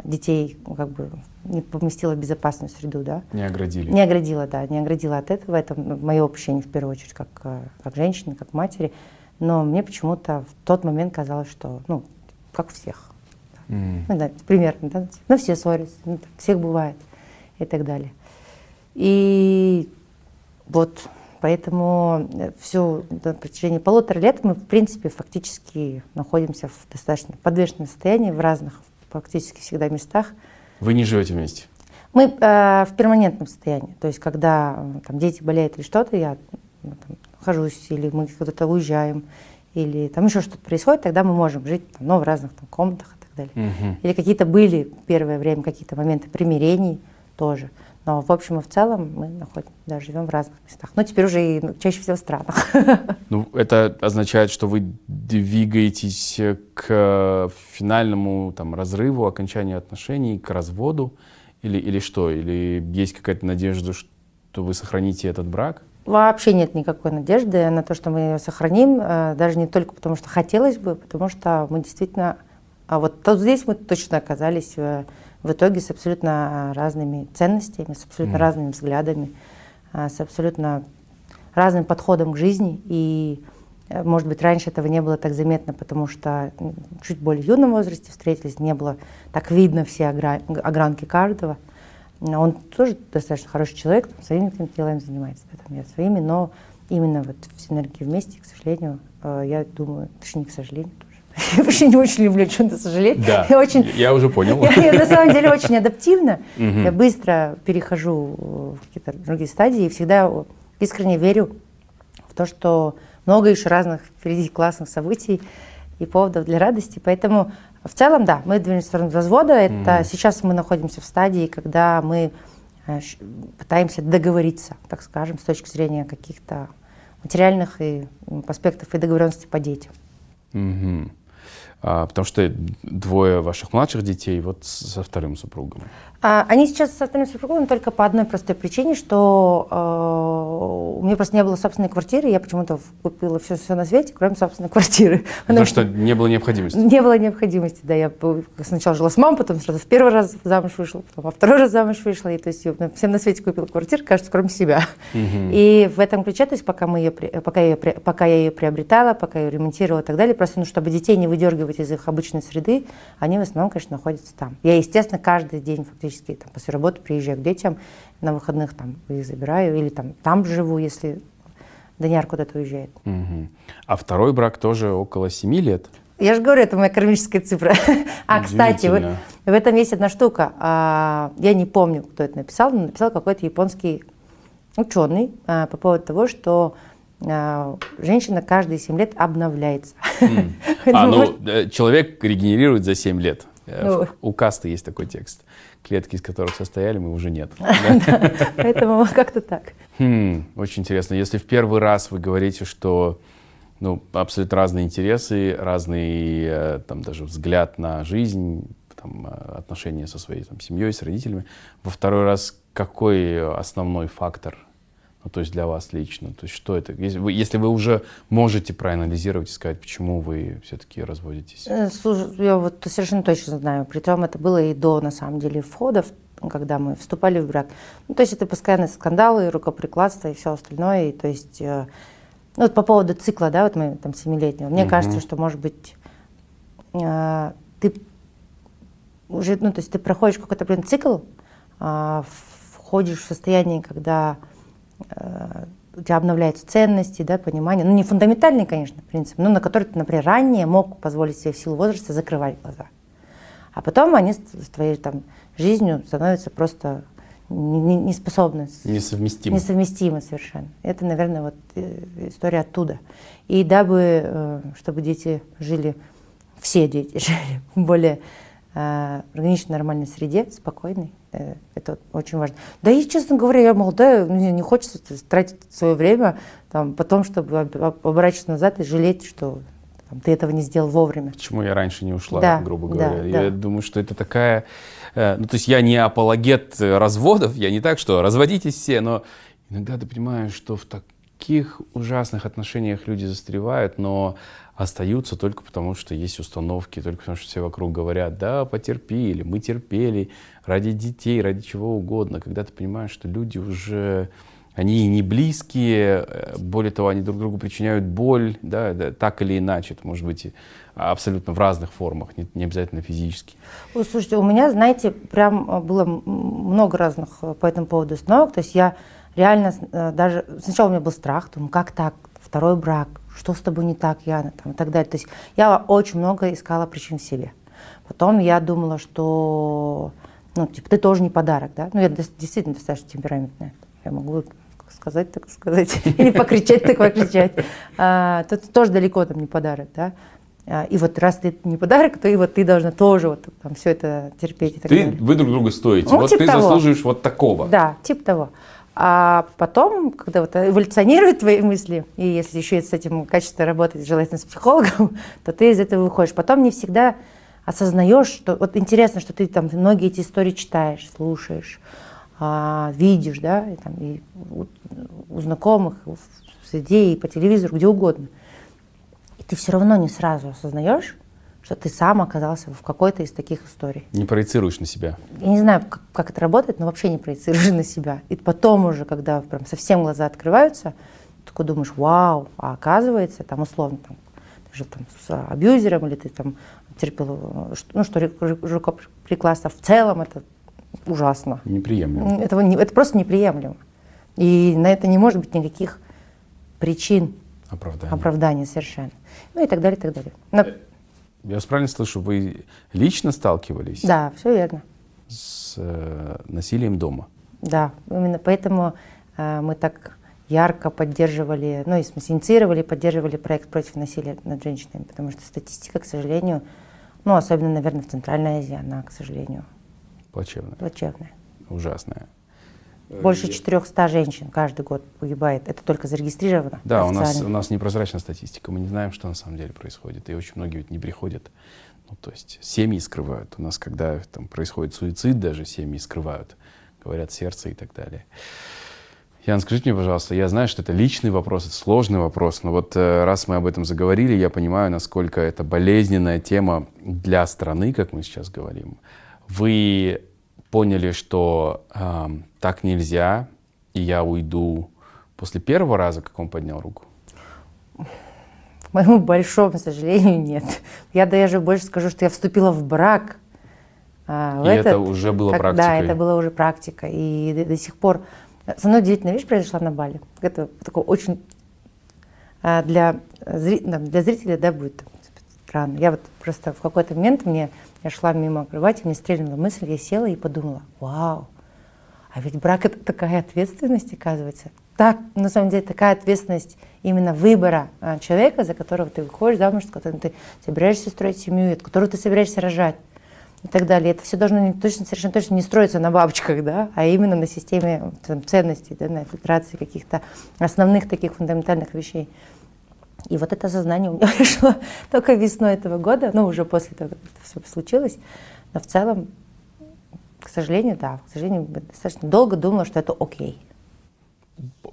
детей ну, как бы не поместила в безопасную среду, да. Не оградили. Не оградила, да, не оградила от этого. Это мое упущение в первую очередь, как, как женщины, как матери. Но мне почему-то в тот момент казалось, что, ну, как всех. М. Ну, да, примерно, да. Ну, все ссорятся, ну, так, всех бывает и так далее. И вот поэтому все на протяжении полутора лет мы, в принципе, фактически находимся в достаточно подвешенном состоянии в разных, практически всегда местах. Вы не живете вместе. Мы э, в перманентном состоянии. То есть, когда э, там, дети болеют или что-то, я ну, там, нахожусь, или мы куда-то уезжаем, или там еще что-то происходит, тогда мы можем жить там, ну, в разных там, комнатах так далее. Мгм. Или какие-то были первое время какие-то моменты примирений тоже. Но в общем и в целом мы находим, да, живем в разных местах. Но теперь уже и ну, чаще всего в странах. Ну, это означает, что вы двигаетесь к финальному там, разрыву, окончанию отношений, к разводу, или, или что? Или есть какая-то надежда, что вы сохраните этот брак? Вообще нет никакой надежды на то, что мы ее сохраним, э, даже не только потому, что хотелось бы, потому что мы действительно, а вот тут здесь мы точно оказались э, в итоге с абсолютно разными ценностями, с абсолютно Мгм. разными взглядами, э, с абсолютно разным подходом к жизни. И, э, может быть, раньше этого не было так заметно, потому что в чуть более юном возрасте встретились, не было так видно все огра- огранки каждого. Он тоже достаточно хороший человек, там, своими какими-то делами занимается, там, я своими, но именно вот в синергии вместе, к сожалению, я думаю, точнее, к сожалению. Я вообще не очень люблю о чем-то сожалеть. Да, Я очень, я уже понял. я, я на самом деле очень адаптивна. Я быстро перехожу в какие-то другие стадии и всегда искренне верю в то, что много еще разных впереди классных событий и поводов для радости. Поэтому в целом, да, мы движемся в сторону развода. Это Мгм. сейчас мы находимся в стадии, когда мы э, пытаемся договориться, так скажем, с точки зрения каких-то материальных и аспектов и договоренности по детям. Мгм. А, потому что двое ваших младших детей вот со вторым супругом. А, Они сейчас вторым супругом только по одной простой причине, что э, у меня просто не было собственной квартиры, я почему-то купила все, все на свете, кроме собственной квартиры. Потому что не было необходимости. Не было необходимости, да, я сначала жила с мамой, потом сразу в первый раз замуж вышла, потом во второй раз замуж вышла, и то есть я всем на свете купила квартиру, кажется, кроме себя. Мгм. И в этом ключе, то есть пока, мы ее, пока, я, ее пока я ее приобретала, пока я ее ремонтировала и так далее, просто ну, чтобы детей не выдергивать из их обычной среды, они в основном, конечно, находятся там. Я, естественно, каждый день фактически там, после работы приезжаю к детям, на выходных там их забираю, или там, там живу, если Даниар куда-то уезжает. Мгм. А второй брак тоже около семи лет. Я же говорю, это моя кармическая цифра. А, кстати, в, в этом есть одна штука. А, Я не помню, кто это написал, но написал какой-то японский ученый а, по поводу того, что а, женщина каждые 7 лет обновляется. А, ну, э, человек регенерирует за 7 лет. Э, ну. У касты есть такой текст. Клетки, из которых состояли, мы уже нет. Поэтому как-то так. Хм, очень интересно. Если в первый раз вы говорите, что ну, абсолютно разные интересы, разный э, там, даже взгляд на жизнь, там, отношения со своей там, семьей, с родителями, во второй раз какой основной фактор ну, то есть для вас лично? То есть что это? Если вы, если вы уже можете проанализировать и сказать, почему вы все-таки разводитесь? Э, слушай, я вот совершенно точно знаю. Притом это было и до, на самом деле, входов, когда мы вступали в брак. Ну, то есть это постоянные скандалы, рукоприкладство и все остальное. И, то есть, э, ну, вот по поводу цикла, да, вот мы там семилетнего. Мне угу. кажется, что, может быть, э, ты уже, ну, то есть ты проходишь какой-то, блин, цикл, э, входишь в состояние, когда у тебя обновляются ценности, да, понимание. Ну, не фундаментальный, конечно, принцип, но на который ты, например, ранее мог позволить себе в силу возраста закрывать глаза. А потом они с твоей там, жизнью становятся просто неспособны. Несовместимы. Несовместимы совершенно. Это, наверное, вот э, история оттуда. И дабы, э, чтобы дети жили, все дети жили более органичной, нормальной среде, спокойной, Э, это очень важно. Да и, честно говоря, я молодая, мне не хочется тратить свое время там, потом, чтобы оборачиваться назад и жалеть, что там, ты этого не сделал вовремя. Почему я раньше не ушла, да, грубо говоря. Да, я да. думаю, что это такая... Э, ну, то есть я не апологет разводов, я не так, что разводитесь все, но иногда ты понимаешь, что в таких ужасных отношениях люди застревают, но остаются только потому, что есть установки, только потому, что все вокруг говорят, да, потерпели, мы терпели ради детей, ради чего угодно. Когда ты понимаешь, что люди уже, они не близкие, э, более того, они друг другу причиняют боль, да, да так или иначе, это может быть абсолютно в разных формах, не, не обязательно физически. Ой, слушайте, у меня, знаете, прям э, было много разных э, по этому поводу установок, то есть я реально даже, сначала у меня был страх, думаю, как так, второй брак, что с тобой не так, Яна, там, и так далее. То есть я очень много искала причин в себе. Потом я думала, что, ну, типа, ты тоже не подарок, да? Ну, я действительно достаточно темпераментная. Я могу сказать, так сказать, или покричать, так покричать. А, то тоже далеко там не подарок, да? А, и вот раз ты не подарок, то и вот ты должна тоже вот там все это терпеть. И так ты, вы друг друга стоите. Ну, вот типа ты того. заслуживаешь вот такого. Да, типа того. А потом, когда вот эволюционируют твои мысли, и если еще с этим качественно работать, желательно с психологом, то ты из этого выходишь. Потом не всегда осознаешь, что вот интересно, что ты там многие эти истории читаешь, слушаешь, а, видишь, да, и, там, и у, у знакомых, в среде, и по телевизору, где угодно. И ты все равно не сразу осознаешь, что ты сам оказался в какой-то из таких историй. Не проецируешь на себя. Я не знаю, как, как это работает, но вообще не проецируешь на себя. И потом уже, когда прям совсем глаза открываются, такой думаешь, вау, а оказывается, там условно, там, ты же там с абьюзером или ты там терпел, ну что, рукоприкладство в целом это ужасно. Неприемлемо. Этого не, это просто неприемлемо. И на это не может быть никаких причин оправдания, оправдания совершенно. Ну и так далее, и так далее. Но, я вас правильно слышу, вы лично сталкивались? Да, все верно. С э, насилием дома? Да, именно поэтому э, мы так ярко поддерживали, ну и смысле, инициировали, поддерживали проект против насилия над женщинами, потому что статистика, к сожалению, ну особенно, наверное, в Центральной Азии, она, к сожалению, плачевная. Плачевная. Ужасная. Больше 400 женщин каждый год погибает. Это только зарегистрировано. Да, у нас, у нас непрозрачная статистика. Мы не знаем, что на самом деле происходит. И очень многие ведь не приходят. Ну, то есть семьи скрывают. У нас, когда там происходит суицид, даже семьи скрывают. Говорят сердце и так далее. Ян, скажите мне, пожалуйста, я знаю, что это личный вопрос, это сложный вопрос, но вот э, раз мы об этом заговорили, я понимаю, насколько это болезненная тема для страны, как мы сейчас говорим. Вы поняли, что э, так нельзя, и я уйду после первого раза, как он поднял руку? К моему большому сожалению, нет. Я даже больше скажу, что я вступила в брак. А, в и этот, это уже было как, практикой? Да, это было уже практика. И до, до сих пор... Со мной удивительная вещь произошла на Бали. Это такое очень... А, для, для зрителя, да, будет странно. Я вот просто в какой-то момент мне я шла мимо кровати, мне стрельнула мысль, я села и подумала, вау, а ведь брак это такая ответственность, оказывается. так, на самом деле, такая ответственность именно выбора а, человека, за которого ты выходишь замуж, с которым ты собираешься строить семью, от которого ты собираешься рожать и так далее. Это все должно не, точно, совершенно точно не строиться на бабочках, да, а именно на системе там, ценностей, да, на фильтрации каких-то основных таких фундаментальных вещей. И вот это сознание у меня пришло только весной этого года, ну, уже после того, как это все случилось. Но в целом, к сожалению, да, к сожалению, достаточно долго думала, что это окей.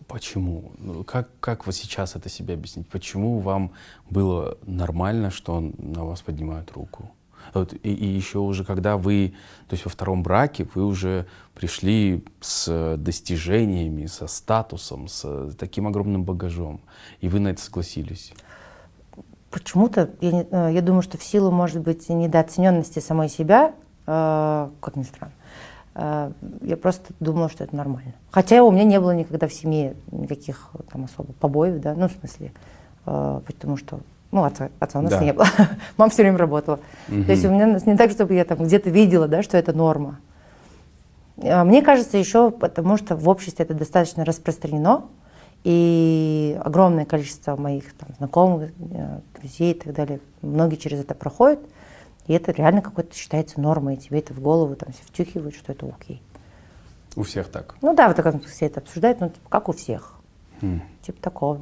Почему? Ну, как, как вы сейчас это себе объяснить? Почему вам было нормально, что на вас поднимают руку? Вот, и, и еще уже, когда вы, то есть во втором браке, вы уже пришли с достижениями, со статусом, с таким огромным багажом, и вы на это согласились. Почему-то, я, э, я думаю, что в силу, может быть, недооцененности самой себя, э, как ни странно, э, я просто думала, что это нормально. Хотя у меня не было никогда в семье никаких там особо побоев, да, ну, в смысле, э, потому что ну, отца, отца у нас да. не было. Мама все время работала. Угу. То есть у меня не так, чтобы я там где-то видела, да, что это норма. А мне кажется, еще потому что в обществе это достаточно распространено, и огромное количество моих там, знакомых, э, друзей и так далее, многие через это проходят, и это реально какой-то считается нормой, и тебе это в голову там все втюхивают, что это окей. У всех так? Ну да, вот так все это обсуждают, ну типа, как у всех. Хм. Типа такого.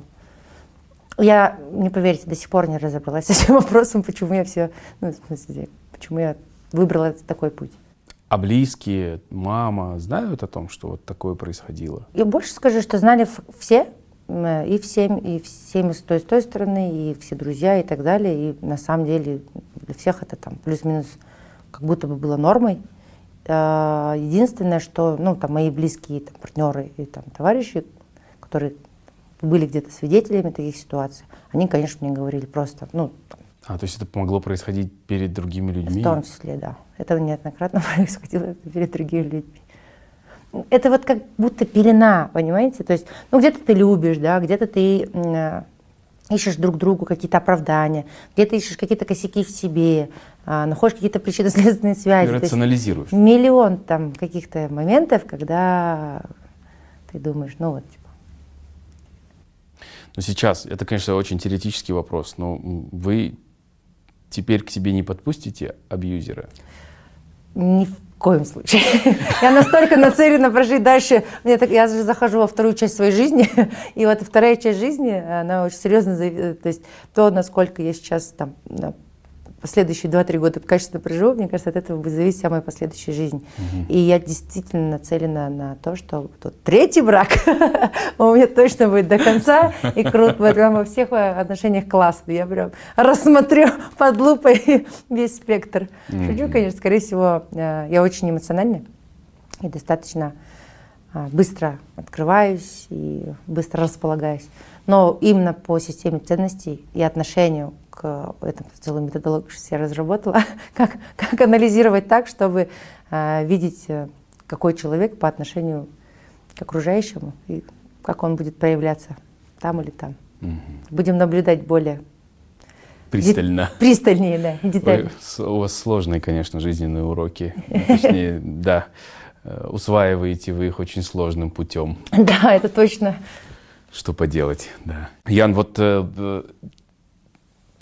Я, не поверите, до сих пор не разобралась с этим вопросом, почему я все, ну, в смысле, почему я выбрала такой путь. А близкие, мама знают о том, что вот такое происходило? Я больше скажу, что знали все, и всем, и всеми с той, с той стороны, и все друзья и так далее. И на самом деле для всех это там плюс-минус как будто бы было нормой. А, единственное, что ну, там, мои близкие там, партнеры и там, товарищи, которые были где-то свидетелями таких ситуаций, они, конечно, мне говорили просто, ну... А, то есть это помогло происходить перед другими людьми? В том числе, да. Это неоднократно происходило перед другими людьми. Это вот как будто пелена, понимаете? То есть, ну, где-то ты любишь, да, где-то ты э, ищешь друг другу какие-то оправдания, где-то ищешь какие-то косяки в себе, э, находишь какие-то причинно-следственные связи. И рационализируешь. Миллион там каких-то моментов, когда ты думаешь, ну вот, но сейчас, это, конечно, очень теоретический вопрос, но вы теперь к себе не подпустите абьюзера? Ни в коем случае. Я настолько нацелена прожить дальше. Я же захожу во вторую часть своей жизни, и вот вторая часть жизни, она очень серьезно, то есть то, насколько я сейчас там последующие 2-3 года качественно проживу, мне кажется, от этого будет зависеть вся моя последующая жизнь. Угу. И я действительно нацелена на то, что тот третий брак у меня точно будет до конца и круто, прям во всех отношениях классно. Я прям рассмотрю под лупой весь спектр. Шучу, конечно, скорее всего, э, я очень эмоциональная и достаточно э, быстро открываюсь и быстро располагаюсь. Но именно по системе ценностей и отношению к этому целую методологию я разработала, как, как анализировать так, чтобы э, видеть, э, какой человек по отношению к окружающему и как он будет проявляться там или там. Угу. Будем наблюдать более Пристально. Де- пристальнее, да, детально. Ой, у вас сложные, конечно, жизненные уроки. Точнее, да, э, усваиваете вы их очень сложным путем. Да, это точно. Что поделать, да. Ян, вот э,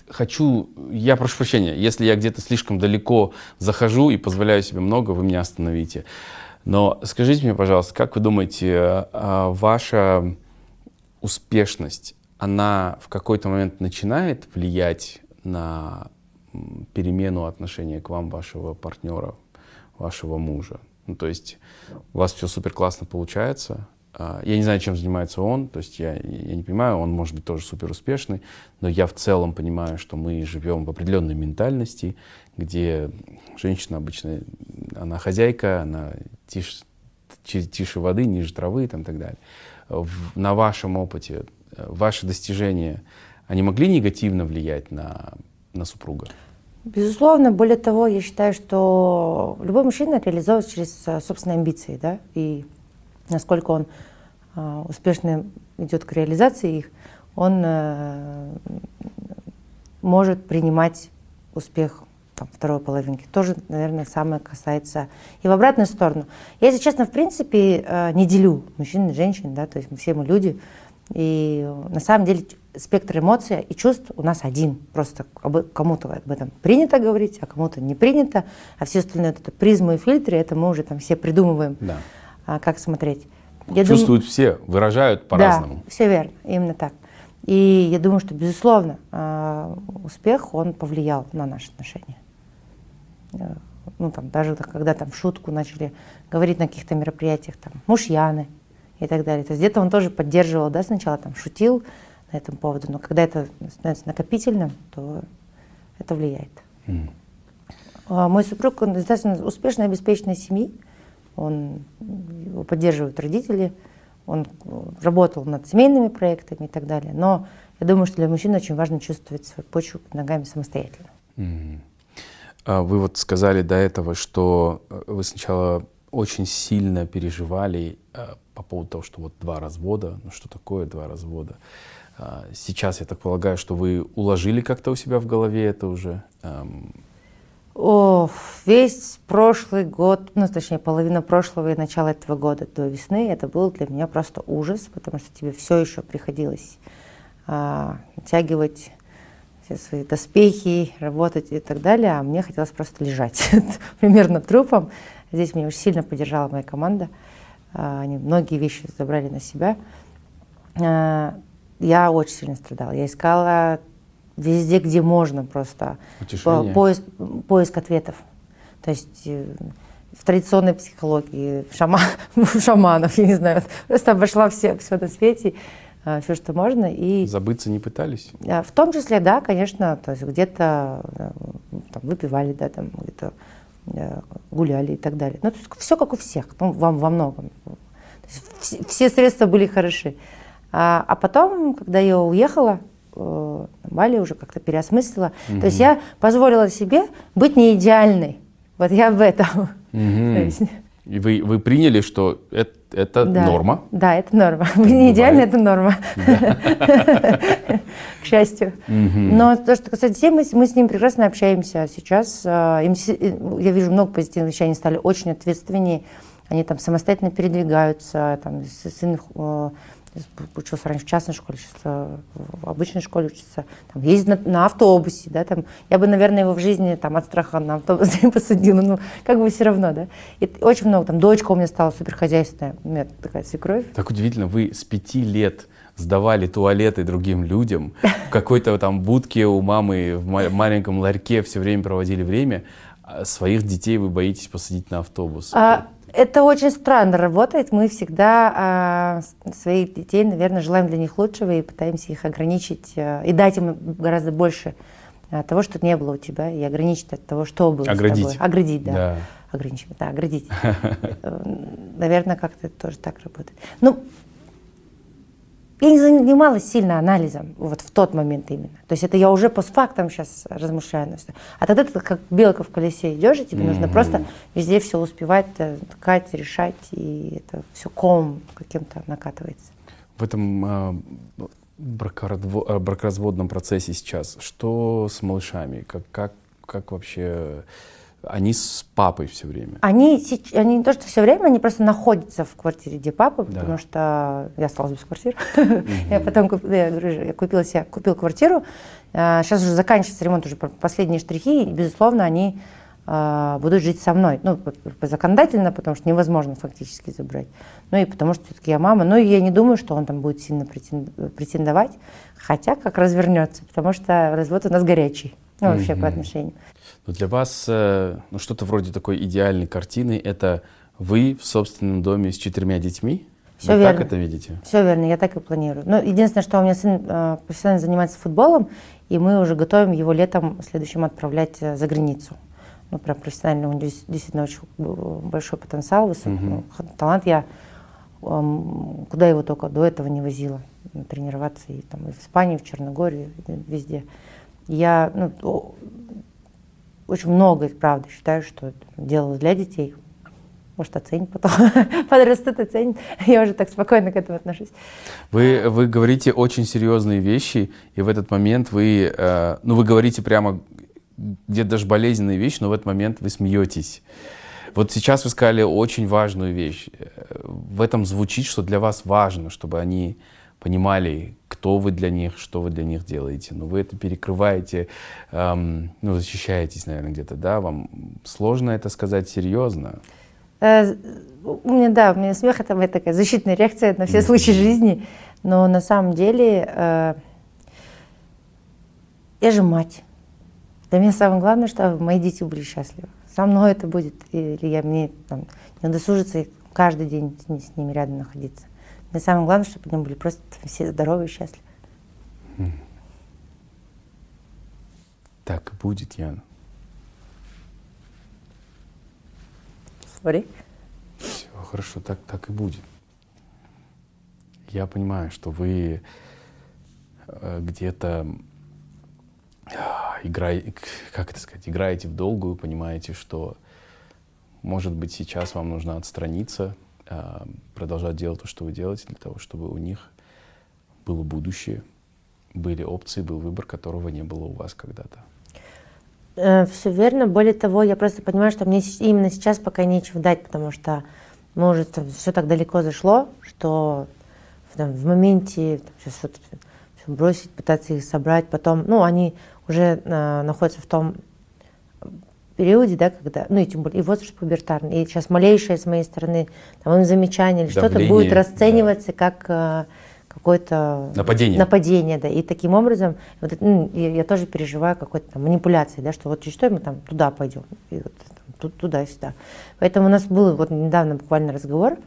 хочу, я прошу прощения, если я где-то слишком далеко захожу и позволяю себе много, вы меня остановите. Но скажите мне, пожалуйста, как вы думаете, а, ваша успешность, она в какой-то момент начинает влиять на перемену отношения к вам, вашего партнера, вашего мужа? Ну, то есть у вас все супер классно получается, я не знаю, чем занимается он, то есть я, я не понимаю, он может быть тоже супер успешный, но я в целом понимаю, что мы живем в определенной ментальности, где женщина обычно, она хозяйка, она тише, тише воды, ниже травы и там, так далее. В, на вашем опыте, ваши достижения, они могли негативно влиять на, на супруга? Безусловно, более того, я считаю, что любой мужчина реализовывается через э, собственные амбиции, да, и насколько он э, успешно идет к реализации их, он э, может принимать успех там, второй половинки. Тоже, наверное, самое касается и в обратную сторону. Я, если честно, в принципе, э, не делю мужчин и женщин, да, то есть мы все мы люди. И на самом деле спектр эмоций и чувств у нас один. Просто кому-то об этом принято говорить, а кому-то не принято. А все остальные вот это призмы и фильтры, это мы уже там все придумываем, да. А, как смотреть. Я Чувствуют думаю, все, выражают по-разному. Да, все верно, именно так. И я думаю, что, безусловно, а, успех, он повлиял на наши отношения. Э, ну, там, даже когда там в шутку начали говорить на каких-то мероприятиях, там, мужьяны и так далее. То есть где-то он тоже поддерживал, да, сначала там шутил на этом поводу, но когда это становится накопительным, то это влияет. Mm. Мой супруг, он достаточно успешной, обеспеченной семьи, он его поддерживают родители, он работал над семейными проектами и так далее. Но я думаю, что для мужчин очень важно чувствовать свою почву под ногами самостоятельно. Mm. Вы вот сказали до этого, что э, вы сначала очень сильно переживали э, по поводу того, что вот два развода, ну что такое два развода. А, сейчас, я так полагаю, что вы уложили как-то у себя в голове это уже? Эм. О, весь прошлый год, ну, точнее, половина прошлого и начала этого года до весны, это был для меня просто ужас, потому что тебе все еще приходилось а, натягивать все свои доспехи, работать и так далее, а мне хотелось просто лежать примерно трупом. Здесь меня очень сильно поддержала моя команда. А, они многие вещи забрали на себя. А, я очень сильно страдала. Я искала везде, где можно просто поиск, поиск ответов. То есть э, в традиционной психологии, в, шама, в шаманов, я не знаю, просто обошла все, все на свете. А, все, что можно. И, Забыться не пытались? А, в том числе, да, конечно, то есть где-то э, там, выпивали, да, там где-то э, гуляли и так далее. Ну, то есть все как у всех, ну, вам во многом. Все, все средства были хороши. А, а потом, когда я уехала, э, Бали уже как-то переосмыслила. Угу. То есть я позволила себе быть не идеальной. Вот я об этом. Угу. И вы, вы приняли, что это, это да, норма? Да, это норма. Так не идеально, это норма. К счастью. Но то, что касается детей, мы, с ним прекрасно общаемся сейчас. А, им, я вижу много позитивных вещей, они стали очень ответственнее. Они там самостоятельно передвигаются, там, сын э, учился раньше в частной школе, сейчас в обычной школе учится, там, ездит на, на автобусе, да, там, я бы, наверное, его в жизни там, от страха на автобус не посадила, но как бы все равно, да. И очень много, там, дочка у меня стала суперхозяйственная, у меня такая свекровь. Так удивительно, вы с пяти лет сдавали туалеты другим людям, в какой-то там будке у мамы, в маленьком ларьке все время проводили время, а своих детей вы боитесь посадить на автобус. А, это очень странно работает. Мы всегда а, своих детей, наверное, желаем для них лучшего и пытаемся их ограничить а, и дать им гораздо больше а, того, что не было у тебя, и ограничить от того, что было оградить. с тобой. Оградить. да. да. Ограничить, да, оградить. Э, наверное, как-то это тоже так работает. Ну, я не занималась сильно анализом вот в тот момент именно. То есть это я уже постфактом сейчас размышляю. На все. А тогда ты как белка в колесе идешь, и тебе mm-hmm. нужно просто везде все успевать, э, ткать, решать, и это все ком каким-то накатывается. В этом э, бракоразводном процессе сейчас, что с малышами? Как, как, как вообще они с папой все время? Они, они не то, что все время, они просто находятся в квартире, где папа, да. потому что я осталась без квартиры. Я потом я купила себе, купил квартиру. Сейчас а, уже заканчивается ремонт, уже последние штрихи, и, безусловно, они а, будут жить со мной. Ну, законодательно, потому что невозможно фактически забрать. Ну и потому что все-таки я мама. Ну и я не думаю, что он там будет сильно претендовать, хотя как развернется, потому что развод у нас горячий. Ну, вообще по отношению. Но для вас э, ну, что-то вроде такой идеальной картины — это вы в собственном доме с четырьмя детьми? Все вы верно. так это видите? Все верно, я так и планирую. Но единственное, что у меня сын э, профессионально занимается футболом, и мы уже готовим его летом следующим отправлять э, за границу. Ну, прям профессионально, у него действительно очень большой потенциал, высокий угу. ну, талант. Я э, куда его только до этого не возила тренироваться, и, там, и в Испании, в Черногории, везде. Я ну, очень много, правда, считаю, что делала для детей. Может, оценит потом. Подрастут, оценит. Я уже так спокойно к этому отношусь. Вы, вы говорите очень серьезные вещи, и в этот момент вы, э, ну, вы говорите прямо где-то даже болезненная вещь, но в этот момент вы смеетесь. Вот сейчас вы сказали очень важную вещь. В этом звучит, что для вас важно, чтобы они понимали, кто вы для них, что вы для них делаете. Но вы это перекрываете, эм, ну, защищаетесь, наверное, где-то, да? Вам сложно это сказать серьезно? Э, у меня, да, у меня смех это моя такая защитная реакция на все случаи жизни. Но на самом деле э, я же мать. Для меня самое главное, чтобы мои дети были счастливы. Со мной это будет, или я мне там, не досужится каждый день с ними рядом находиться. Мне самое главное, чтобы они были просто все здоровы и счастливы. Так и будет, Яна. Смотри. Все хорошо, так, так и будет. Я понимаю, что вы э, где-то играете, как это сказать, играете в долгую, понимаете, что, может быть, сейчас вам нужно отстраниться, а, продолжать делать то, что вы делаете, для того, чтобы у них было будущее, были опции, был выбор, которого не было у вас когда-то. Э, все верно. Более того, я просто понимаю, что мне именно сейчас пока нечего дать, потому что может все так далеко зашло, что там, в моменте там, сейчас что-то бросить, пытаться их собрать, потом, ну, они уже э, находятся в том периоде, да, когда, ну и тем более, и возраст пубертарный, и сейчас малейшее с моей стороны, там, замечание или что-то будет расцениваться да. как э, какое-то нападение. нападение, да, и таким образом, вот, ну, я, я тоже переживаю какой-то там манипуляции, да, что вот через что мы там туда пойдем, и вот, там, тут, туда-сюда. Поэтому у нас был вот недавно буквально разговор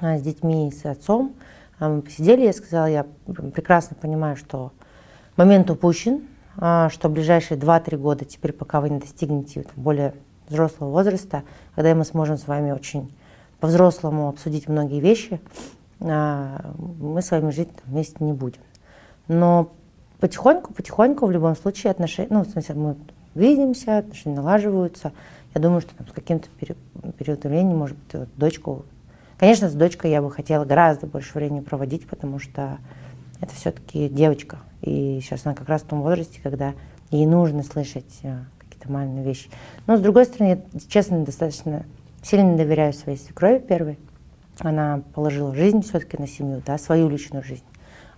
а, с детьми и с отцом, а, мы посидели, я сказала, я прекрасно понимаю, что момент упущен, что в ближайшие 2-3 года, теперь пока вы не достигнете более взрослого возраста, когда мы сможем с вами очень по-взрослому обсудить многие вещи, а, мы с вами жить вместе не будем. Но потихоньку, потихоньку в любом случае отношения, ну, в смысле, мы видимся, отношения налаживаются. Я думаю, что там, с каким-то периодом времени, может быть, вот, дочку... Конечно, с дочкой я бы хотела гораздо больше времени проводить, потому что это все-таки девочка, и сейчас она как раз в том возрасте, когда ей нужно слышать э, какие-то маленькие вещи. Но с другой стороны, я, честно, достаточно сильно доверяю своей свекрови первой. Она положила жизнь все-таки на семью, да, свою личную жизнь.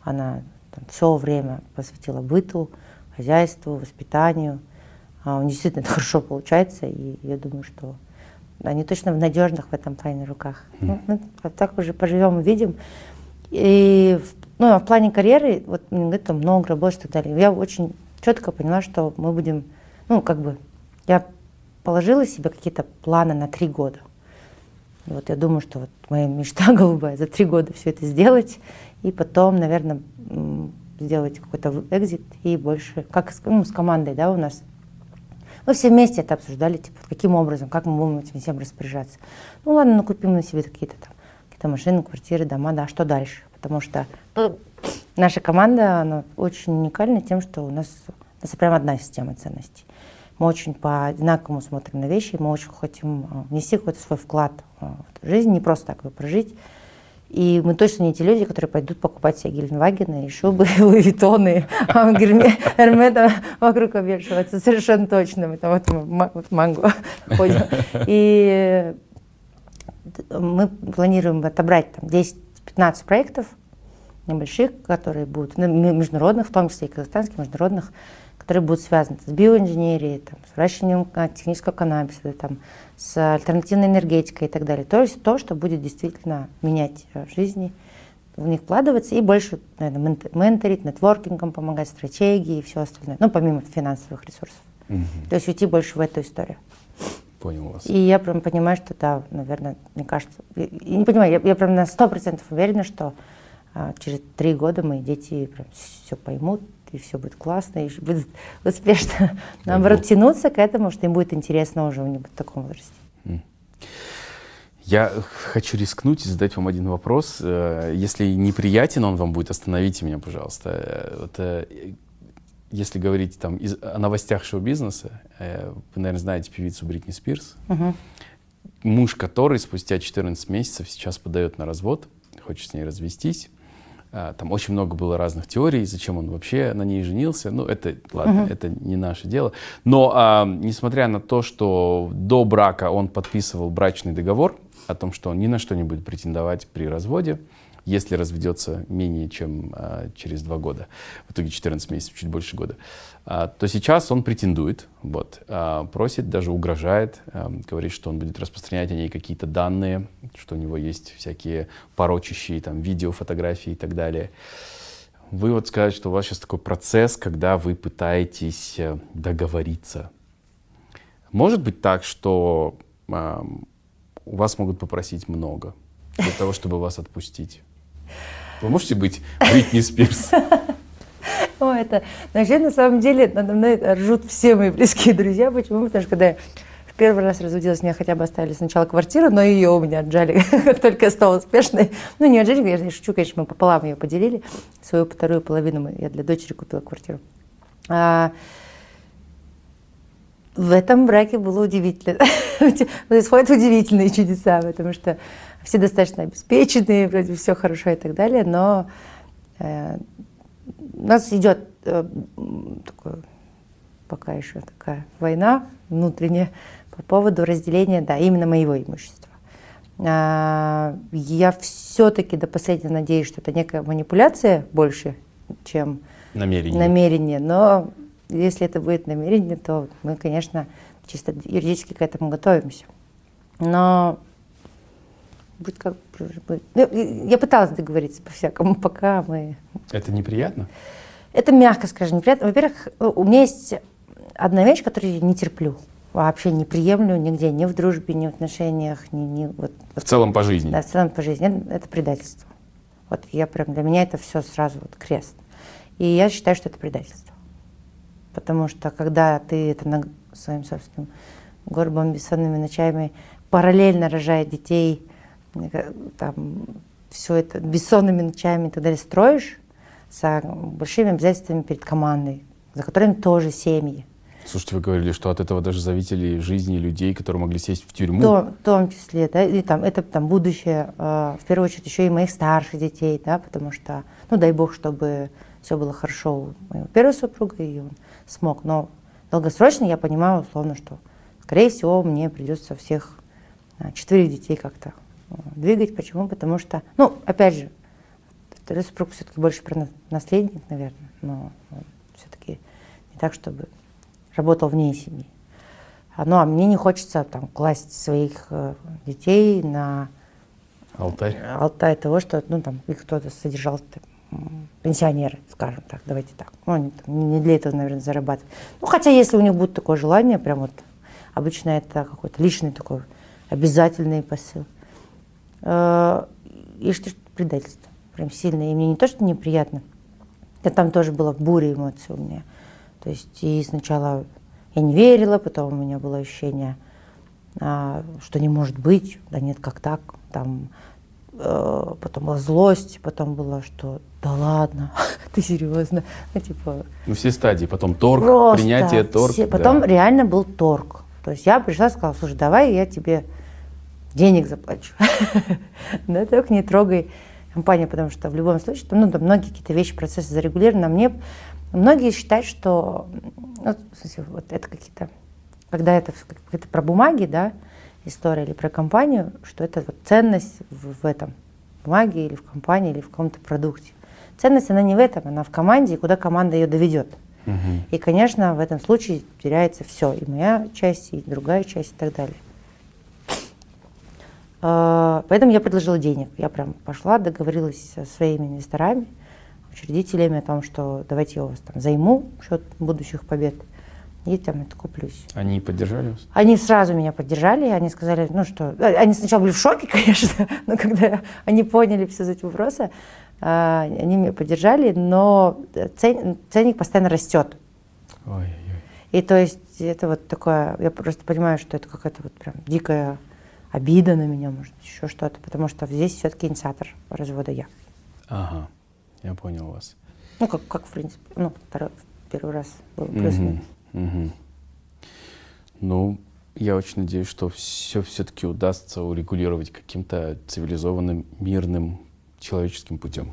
Она там, все время посвятила быту, хозяйству, воспитанию. А у нее действительно это хорошо получается, и я думаю, что они точно в надежных в этом плане руках. Mm. Ну, так уже поживем и видим. Ну, а в плане карьеры, вот мне говорят, там много работы и так далее. Я очень четко поняла, что мы будем, ну, как бы, я положила себе какие-то планы на три года. И вот я думаю, что вот моя мечта голубая за три года все это сделать, и потом, наверное, сделать какой-то экзит и больше, как ну, с командой, да, у нас. Мы все вместе это обсуждали, типа, каким образом, как мы будем этим всем распоряжаться. Ну ладно, накупим на себе какие-то там, какие-то машины, квартиры, дома, да, а что дальше? Потому что ну, наша команда она очень уникальна тем, что у нас, у нас прям одна система ценностей. Мы очень по-одинаковому смотрим на вещи, мы очень хотим а, внести какой-то свой вклад а, в жизнь, не просто так ее прожить. И мы точно не те люди, которые пойдут покупать себе Гельнвагены и шубы, Луи а Эрмета вокруг обвешиваться. Совершенно точно. Мы там вот манго ходим. И мы планируем отобрать там 10 15 проектов небольших, которые будут, ну, международных, в том числе и казахстанских, международных, которые будут связаны с биоинженерией, там, с выращиванием технического каннабиса, там, с альтернативной энергетикой и так далее. То есть то, что будет действительно менять э, жизни, в них вкладываться и больше, наверное, менторить, нетворкингом помогать, стратегии и все остальное, ну, помимо финансовых ресурсов. Угу. То есть уйти больше в эту историю. Понял вас. И я прям понимаю, что да, наверное, мне кажется, я, я не понимаю, я, я прям на сто процентов уверена, что а, через три года мои дети прям все поймут, и все будет классно, и будут успешно, наоборот, тянуться к этому, что им будет интересно уже в таком возрасте. Я хочу рискнуть и задать вам один вопрос. Э, если неприятен он вам будет, остановите меня, пожалуйста. Э, вот, э, если говорить там из, о новостях шоу-бизнеса, э, вы, наверное, знаете певицу Бритни Спирс, угу. муж которой спустя 14 месяцев сейчас подает на развод, хочет с ней развестись. А, там очень много было разных теорий, зачем он вообще на ней женился. Ну, это, ладно, угу. это не наше дело. Но, а, несмотря на то, что до брака он подписывал брачный договор о том, что он ни на что не будет претендовать при разводе, если разведется менее чем а, через два года, в итоге 14 месяцев, чуть больше года, а, то сейчас он претендует, вот, а, просит, даже угрожает, а, говорит, что он будет распространять о ней какие-то данные, что у него есть всякие порочащие там, видео, фотографии и так далее. Вы вот сказали, что у вас сейчас такой процесс, когда вы пытаетесь э, договориться. Может быть так, что э, у вас могут попросить много для того, чтобы вас отпустить? Вы можете быть Бритни Спирс? О, это, вообще, на самом деле, надо мной ржут все мои близкие друзья. Почему? Потому что когда я в первый раз разводилась, мне хотя бы оставили сначала квартиру, но ее у меня отжали, как только я стала успешной. Ну, не отжали, я шучу, конечно, мы пополам ее поделили. Свою вторую половину я для дочери купила квартиру. А, в этом браке было удивительно. Происходят удивительные чудеса, потому что все достаточно обеспеченные, вроде все хорошо и так далее, но э, у нас идет э, такое, пока еще такая война внутренняя по поводу разделения, да, именно моего имущества. А, я все-таки до последнего надеюсь, что это некая манипуляция больше, чем намерение. намерение. Но если это будет намерение, то мы, конечно, чисто юридически к этому готовимся. Но будет как. Ну, я пыталась договориться по-всякому, пока мы... Это неприятно? Это мягко скажем, неприятно. Во-первых, у меня есть одна вещь, которую я не терплю. Вообще не приемлю нигде, ни в дружбе, ни в отношениях, ни, ни вот. В целом по жизни. Да, в целом по жизни. Это, это предательство. Вот я прям для меня это все сразу вот крест. И я считаю, что это предательство. Потому что когда ты это на своим собственным горбом, бессонными ночами параллельно рожая детей, там, все это бессонными ночами и так далее строишь с большими обязательствами перед командой, за которыми тоже семьи. Слушайте, вы говорили, что от этого даже зависели жизни людей, которые могли сесть в тюрьму. В том, числе, да, и там, это там будущее, э, в первую очередь, еще и моих старших детей, да, потому что, ну, дай бог, чтобы все было хорошо у моего первого супруга, и он смог. Но долгосрочно я понимаю, условно, что, скорее всего, мне придется всех а, четырех детей как-то двигать. Почему? Потому что, ну, опять же, второй супруг все-таки больше про наследник, наверное, но все-таки не так, чтобы работал вне семьи. А, ну, а мне не хочется там класть своих э, детей на алтарь, алтарь того, что ну, там, их кто-то содержал там, пенсионеры, скажем так, давайте так. Ну, они там, не для этого, наверное, зарабатывают. Ну, хотя если у них будет такое желание, прям вот обычно это какой-то личный такой обязательный посыл. Э, и что предательство прям сильное. И мне не то, что неприятно, да там тоже была буря эмоций у меня. То есть и сначала я не верила, потом у меня было ощущение, а, что не может быть, да нет, как так, там, э, потом была злость, потом было, что да ладно, ты серьезно, ну типа. Ну все стадии, потом торг, просто принятие торг. Все, потом да. реально был торг. То есть я пришла и сказала, слушай, давай я тебе денег заплачу. Да, только не трогай компанию, потому что в любом случае, там, ну, там многие какие-то вещи, процессы зарегулированы, мне многие считают, что, ну, в смысле, вот это какие-то, когда это, это про бумаги, да, история или про компанию, что это вот ценность в, в этом бумаге или в компании или в каком-то продукте. Ценность, она не в этом, она в команде, и куда команда ее доведет. Угу. И, конечно, в этом случае теряется все, и моя часть, и другая часть, и так далее. А, поэтому я предложила денег. Я прям пошла, договорилась со своими инвесторами, учредителями о том, что давайте я у вас там займу счет будущих побед и там это куплюсь. Они поддержали вас? Они сразу меня поддержали, они сказали, ну что, э, они сначала были в шоке, конечно, но когда они поняли все эти вопросы, а, они меня поддержали, но ценник постоянно растет. Ой, ой. И то есть это вот такое, я просто понимаю, что это какая-то вот прям дикая обида на меня, может, еще что-то, потому что здесь все-таки инициатор развода я. Ага, я понял вас. Ну, как, как в принципе, ну, второй, первый раз был плюс угу, угу. Ну, я очень надеюсь, что все все-таки удастся урегулировать каким-то цивилизованным, мирным, человеческим путем.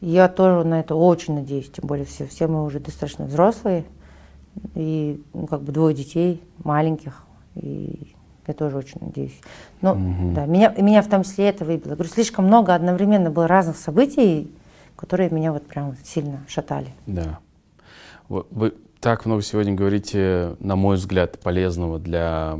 Я тоже на это очень надеюсь, тем более все, все мы уже достаточно взрослые, и ну, как бы двое детей маленьких, и я тоже очень надеюсь. Но угу. да, меня, меня в том числе это выбило. Говорю, слишком много одновременно было разных событий, которые меня вот прям сильно шатали. Да. Вы так много сегодня говорите, на мой взгляд, полезного для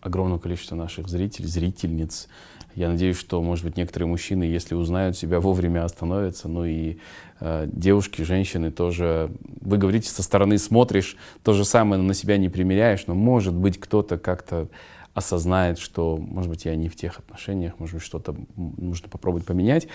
огромного количества наших зрителей, зрительниц. Я надеюсь, что, может быть, некоторые мужчины, если узнают себя, вовремя остановятся. Ну и э, девушки, женщины тоже. Вы говорите, со стороны смотришь, то же самое на себя не примеряешь, но, может быть, кто-то как-то осознает, что, может быть, я не в тех отношениях, может быть, что-то нужно попробовать поменять.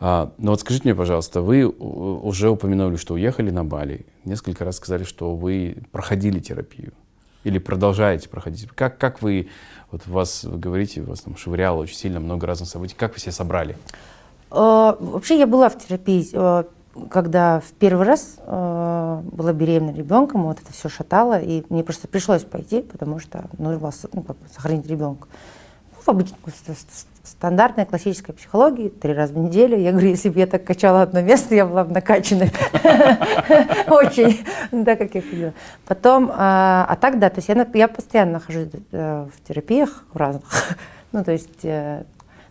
А, но вот скажите мне, пожалуйста, вы уже упомянули, что уехали на Бали, несколько раз сказали, что вы проходили терапию или продолжаете проходить. Как, как вы, вот вас, вы говорите, вас там швыряло очень сильно, много разных событий, как вы себя собрали? А, вообще я была в терапии а, когда в первый раз э, была беременна ребенком, вот это все шатало, и мне просто пришлось пойти, потому что нужно было ну, как бы сохранить ребенка. Ну, в обычной стандартной классической психологии, три раза в неделю. Я говорю, если бы я так качала одно место, я была бы накачана очень, да, как я ходила. Потом, а, а так, да, то есть я постоянно нахожусь э, в терапиях в разных, ну, то есть э,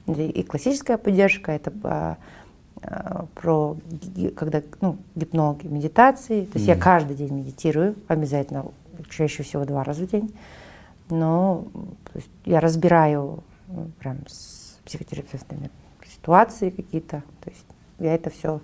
и классическая поддержка, это а, Э, про когда ну, гипнологи, медитации. То есть я каждый день медитирую, обязательно, чаще всего два раза в день. Но я разбираю прям с психотерапевтами ситуации какие-то. То есть я это все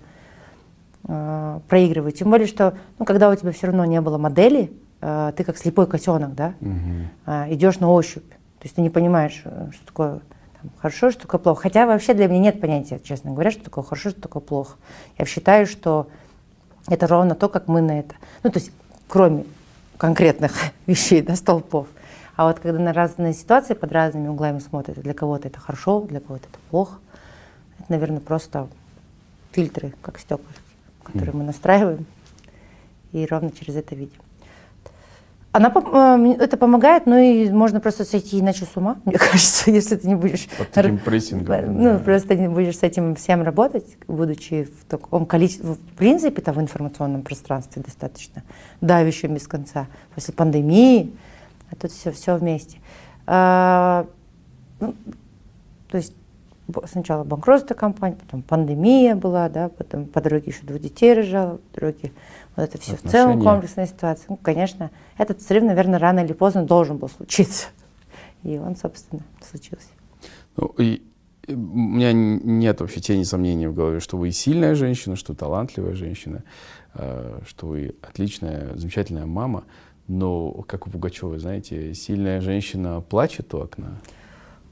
э, проигрываю. Тем более, что ну, когда у тебя все равно не было модели, э, ты как слепой котенок, да, mm-hmm. э, идешь на ощупь. То есть ты не понимаешь, э, что такое там, хорошо, что такое плохо. Хотя вообще для меня нет понятия, честно говоря, что такое хорошо, что такое плохо. Я считаю, что это ровно то, как мы на это. Ну, то есть, кроме конкретных вещей, да, столпов. А вот когда на разные ситуации под разными углами смотрят, для кого-то это хорошо, для кого-то это плохо, это, наверное, просто фильтры, как стекла, которые мы настраиваем, и ровно через это видим. Она, э, это помогает, ну и можно просто сойти иначе с ума, мне кажется, если ты не будешь... Под таким прессингом. Ну, да. просто не будешь с этим всем работать, будучи в таком количестве, в принципе, там в информационном пространстве достаточно давящем без конца. После пандемии, а тут все, все вместе. А, ну, то есть сначала банкротство компании, потом пандемия была, да, потом по дороге еще двух детей рожала, по дороге вот это все Отношения. в целом комплексная ситуация. Ну, конечно, этот срыв, наверное, рано или поздно должен был случиться. И он, собственно, случился. Ну, и, и у меня нет вообще тени сомнений в голове, что вы сильная женщина, что талантливая женщина, э, что вы отличная, замечательная мама. Но, как у Пугачевой, знаете, сильная женщина плачет у окна.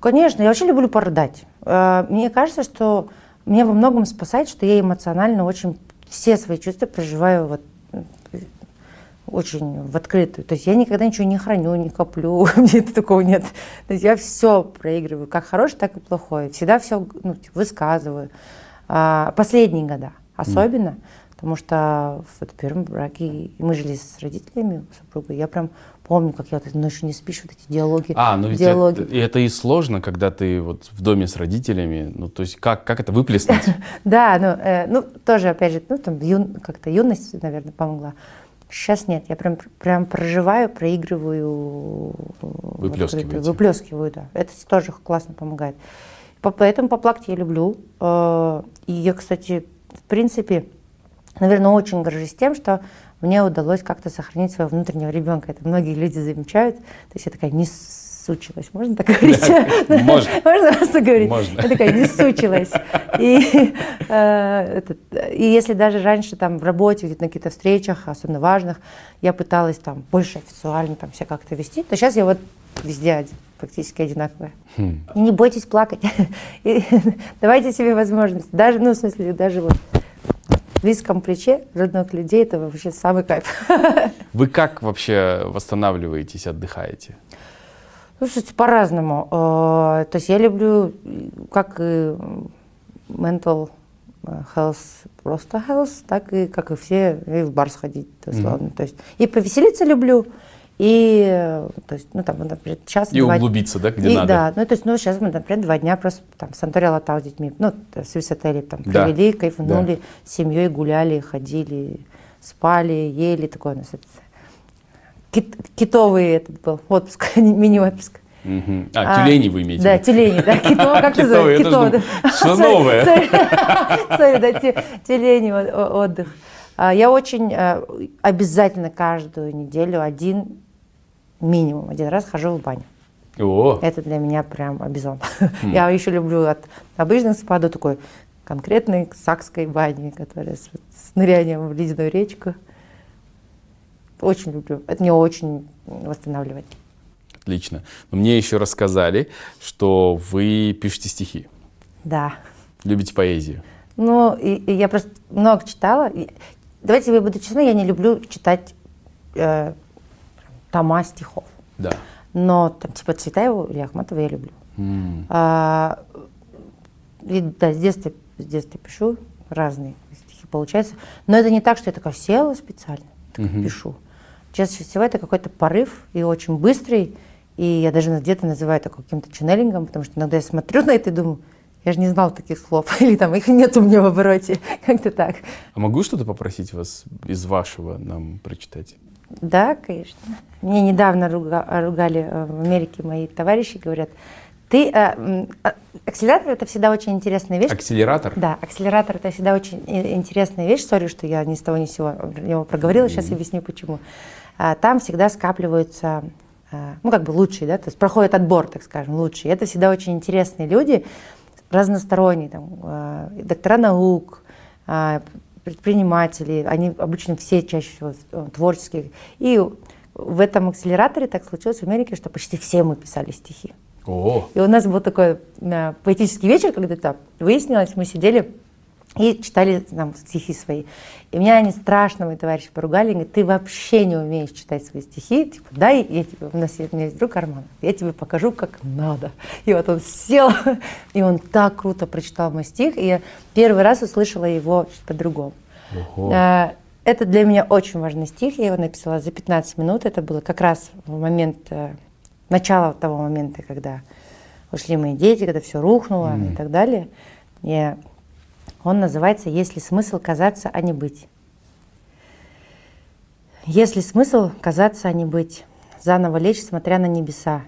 Конечно, я вообще люблю порыдать. Э, мне кажется, что меня во многом спасает, что я эмоционально очень все свои чувства проживаю вот очень в открытую. То есть я никогда ничего не храню, не коплю, мне такого нет. То есть я все проигрываю, как хорошее, так и плохое. Всегда все ну, типа, высказываю. А, последние года особенно, mm. Потому что в первом браке мы жили с родителями, супругой, я прям помню, как я вот ночью не спишь, вот эти диалоги. А, ну ведь диалоги. Это, это и сложно, когда ты вот в доме с родителями, ну то есть как, как это выплеснуть? Да, ну, э, ну тоже, опять же, ну там как-то юность, наверное, помогла. Сейчас нет, я прям, прям проживаю, проигрываю. Выплескиваю. Выплескиваю, да. Это тоже классно помогает. Поэтому поплакать я люблю. Э, и я, кстати, в принципе, наверное, очень горжусь тем, что мне удалось как-то сохранить своего внутреннего ребенка. Это многие люди замечают. То есть я такая не сучилась, можно так говорить? Можно. Можно просто говорить? Можно. Я такая не сучилась. И, э, и если даже раньше там в работе, где-то на каких-то встречах, особенно важных, я пыталась там больше официально там себя как-то вести, то сейчас я вот везде практически одинаковая. Хм. И не бойтесь плакать. И давайте себе возможность. Даже, ну, в смысле, даже вот близком плече родных людей это вообще самый кайф. Вы как вообще восстанавливаетесь, отдыхаете? Слушайте, по-разному. Э, то есть я люблю, как и mental health, просто health, так и, как и все, и в бар сходить, условно. Mm-hmm. То есть и повеселиться люблю, И, то есть, ну, там, например, сейчас... И два... углубиться, да, где и, надо. Да, ну, то есть, ну, сейчас мы, например, два дня просто там в Санторе Латау с детьми, ну, с Висотели там да. провели, кайфанули, да. с семьей гуляли, ходили, спали, ели, такое у нас это, кит, китовый этот был отпуск, мини-отпуск. Угу. А, а, тюлени вы имеете? Да, тюлени, да, китово, как называется? Китово, да. Что новое? Сори, да, тюлени отдых. А, я очень э, обязательно каждую неделю один минимум один раз хожу в баню. О. Это для меня прям обязательно. Mm. Я еще люблю от обычных спа до такой конкретной сакской бани, которая с, с нырянием в ледяную речку. Очень люблю. Это мне очень восстанавливает. Отлично. Но мне еще рассказали, что вы пишете стихи. Да. Любите поэзию. Ну, и, и я просто много читала. Давайте я буду честна, я не люблю читать э, тома стихов. Да. Но там типа Цветаеву или Ахматова я люблю. Mm. А, и, да, с детства, с детства пишу разные стихи, получается. Но это не так, что я такая села специально, так mm-hmm. пишу. Чаще всего это какой-то порыв и очень быстрый. И я даже где-то называю это каким-то ченнелингом, потому что иногда я смотрю на это и думаю, я же не знал таких слов, или там их нет у меня в обороте, как-то так. А могу что-то попросить вас из вашего нам прочитать? Да, конечно. Мне недавно руга, ругали э, в Америке мои товарищи, говорят, ты, э, акселератор это всегда очень интересная вещь. Акселератор? Да, акселератор это всегда очень интересная вещь. Sorry, что я ни с того ни с сего его проговорила, сейчас mm-hmm. объясню почему. А, там всегда скапливаются, а, ну как бы лучшие, да, то есть проходит отбор, так скажем, лучшие. Это всегда очень интересные люди, разносторонние, там, а, доктора наук, предприниматели, они обычно все чаще всего э, творческие. И в этом акселераторе так случилось в Америке, что почти все мы писали стихи. О. И у нас был такой э, поэтический вечер, когда то выяснилось, мы сидели и читали нам стихи свои. И меня они страшно, мои товарищи, поругали, говорят, ты вообще не умеешь читать свои стихи, типа, дай, я тебе, у нас у меня есть друг Арман, я тебе покажу, как надо. И вот он сел, и он так круто прочитал мой стих, и я первый раз услышала его по-другому. А, это для меня очень важный стих, я его написала за 15 минут, это было как раз в момент, э, начала того момента, когда ушли мои дети, когда все рухнуло mm. и так далее. И он называется «Есть ли смысл казаться, а не быть?» Есть ли смысл казаться, а не быть? Заново лечь, смотря на небеса,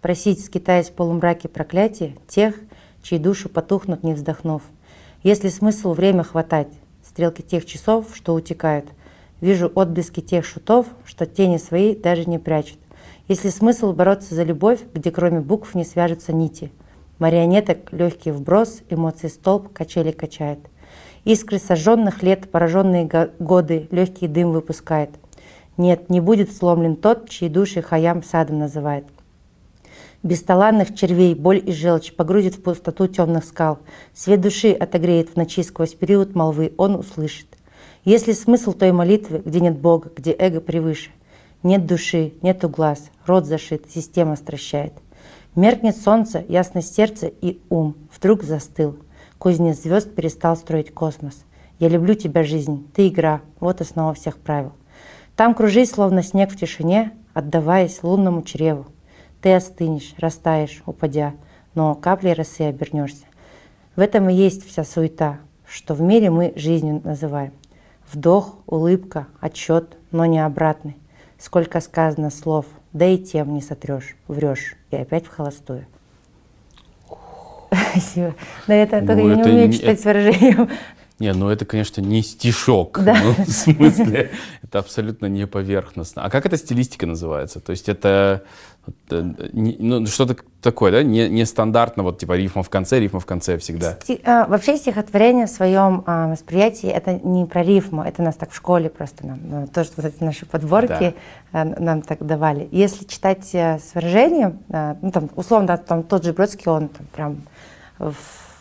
просить, скитаясь в полумраке проклятия, тех, чьи души потухнут, не вздохнув. Есть ли смысл время хватать, стрелки тех часов, что утекают? Вижу отблески тех шутов, что тени свои даже не прячут. Есть ли смысл бороться за любовь, где кроме букв не свяжутся нити – Марионеток легкий вброс, эмоции столб, качели качает. Искры сожженных лет, пораженные годы, легкий дым выпускает. Нет, не будет сломлен тот, чьи души Хаям садом называет. Бесталанных червей боль и желчь погрузит в пустоту темных скал. Свет души отогреет в ночи сквозь период молвы, он услышит. Есть ли смысл той молитвы, где нет Бога, где эго превыше? Нет души, нету глаз, рот зашит, система стращает. Меркнет солнце, ясность сердца и ум вдруг застыл. Кузнец звезд перестал строить космос. Я люблю тебя, жизнь, ты игра, вот основа всех правил. Там кружись, словно снег в тишине, отдаваясь лунному чреву. Ты остынешь, растаешь, упадя, но каплей росы обернешься. В этом и есть вся суета, что в мире мы жизнью называем. Вдох, улыбка, отчет, но не обратный. Сколько сказано слов, да и тем не сотрешь, врешь и опять в холостую. Спасибо. Но это ну, только я не умею читать с выражением. Не, ну это, конечно, не стишок. Да. Ну, в смысле, это абсолютно не поверхностно. А как эта стилистика называется? То есть это ну, что-то такое, да? Не, не стандартно, вот типа рифма в конце, рифма в конце всегда. Сти, а, вообще стихотворение в своем а, восприятии это не про рифму, это нас так в школе просто нам, ну, то, что вот эти наши подборки да. а, нам так давали. Если читать а, с выражением, а, ну там условно, да, там тот же Бродский, он там прям в,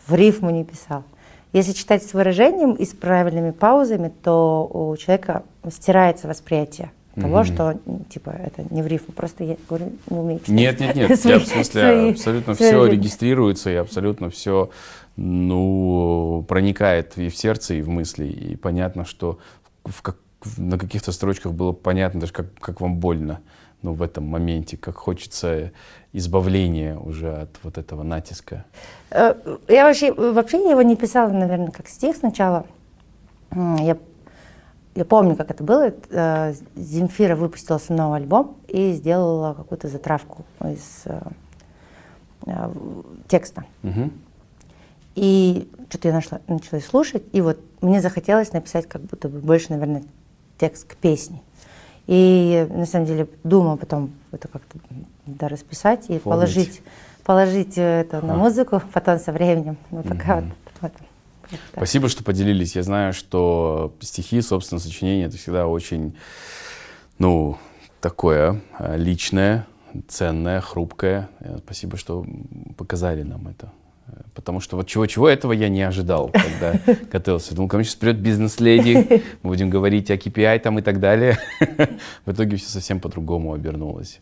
в рифму не писал. Если читать с выражением и с правильными паузами, то у человека стирается восприятие того, mm-hmm. что типа это не в рифму, просто я говорю, не умею читать. Нет, нет, нет, свои, я в смысле свои, абсолютно свои все регистрируется и абсолютно все ну, проникает и в сердце, и в мысли. И понятно, что в как, на каких-то строчках было понятно даже, как, как вам больно ну, в этом моменте, как хочется избавления уже от вот этого натиска? Э, я вообще, вообще его не писала, наверное, как стих сначала. Я, я помню, как это было. Э, Земфира выпустила свой новый альбом и сделала какую-то затравку из э, текста. Угу. И что-то я нашла, начала слушать, и вот мне захотелось написать как будто бы больше, наверное, текст к песне. И на самом деле думала потом это как-то да, расписать и Помнить. положить, положить это а. на музыку потом со временем. Вот такая угу. вот, вот. Спасибо, что поделились. Я знаю, что стихи, собственно, сочинение это всегда очень, ну, такое а, личное, ценное, хрупкое. Спасибо, что показали нам это. Потому что вот чего-чего этого я не ожидал, когда готовился. Думал, ко мне сейчас придет бизнес-леди, мы будем говорить о KPI там и так далее. В итоге все совсем по-другому обернулось.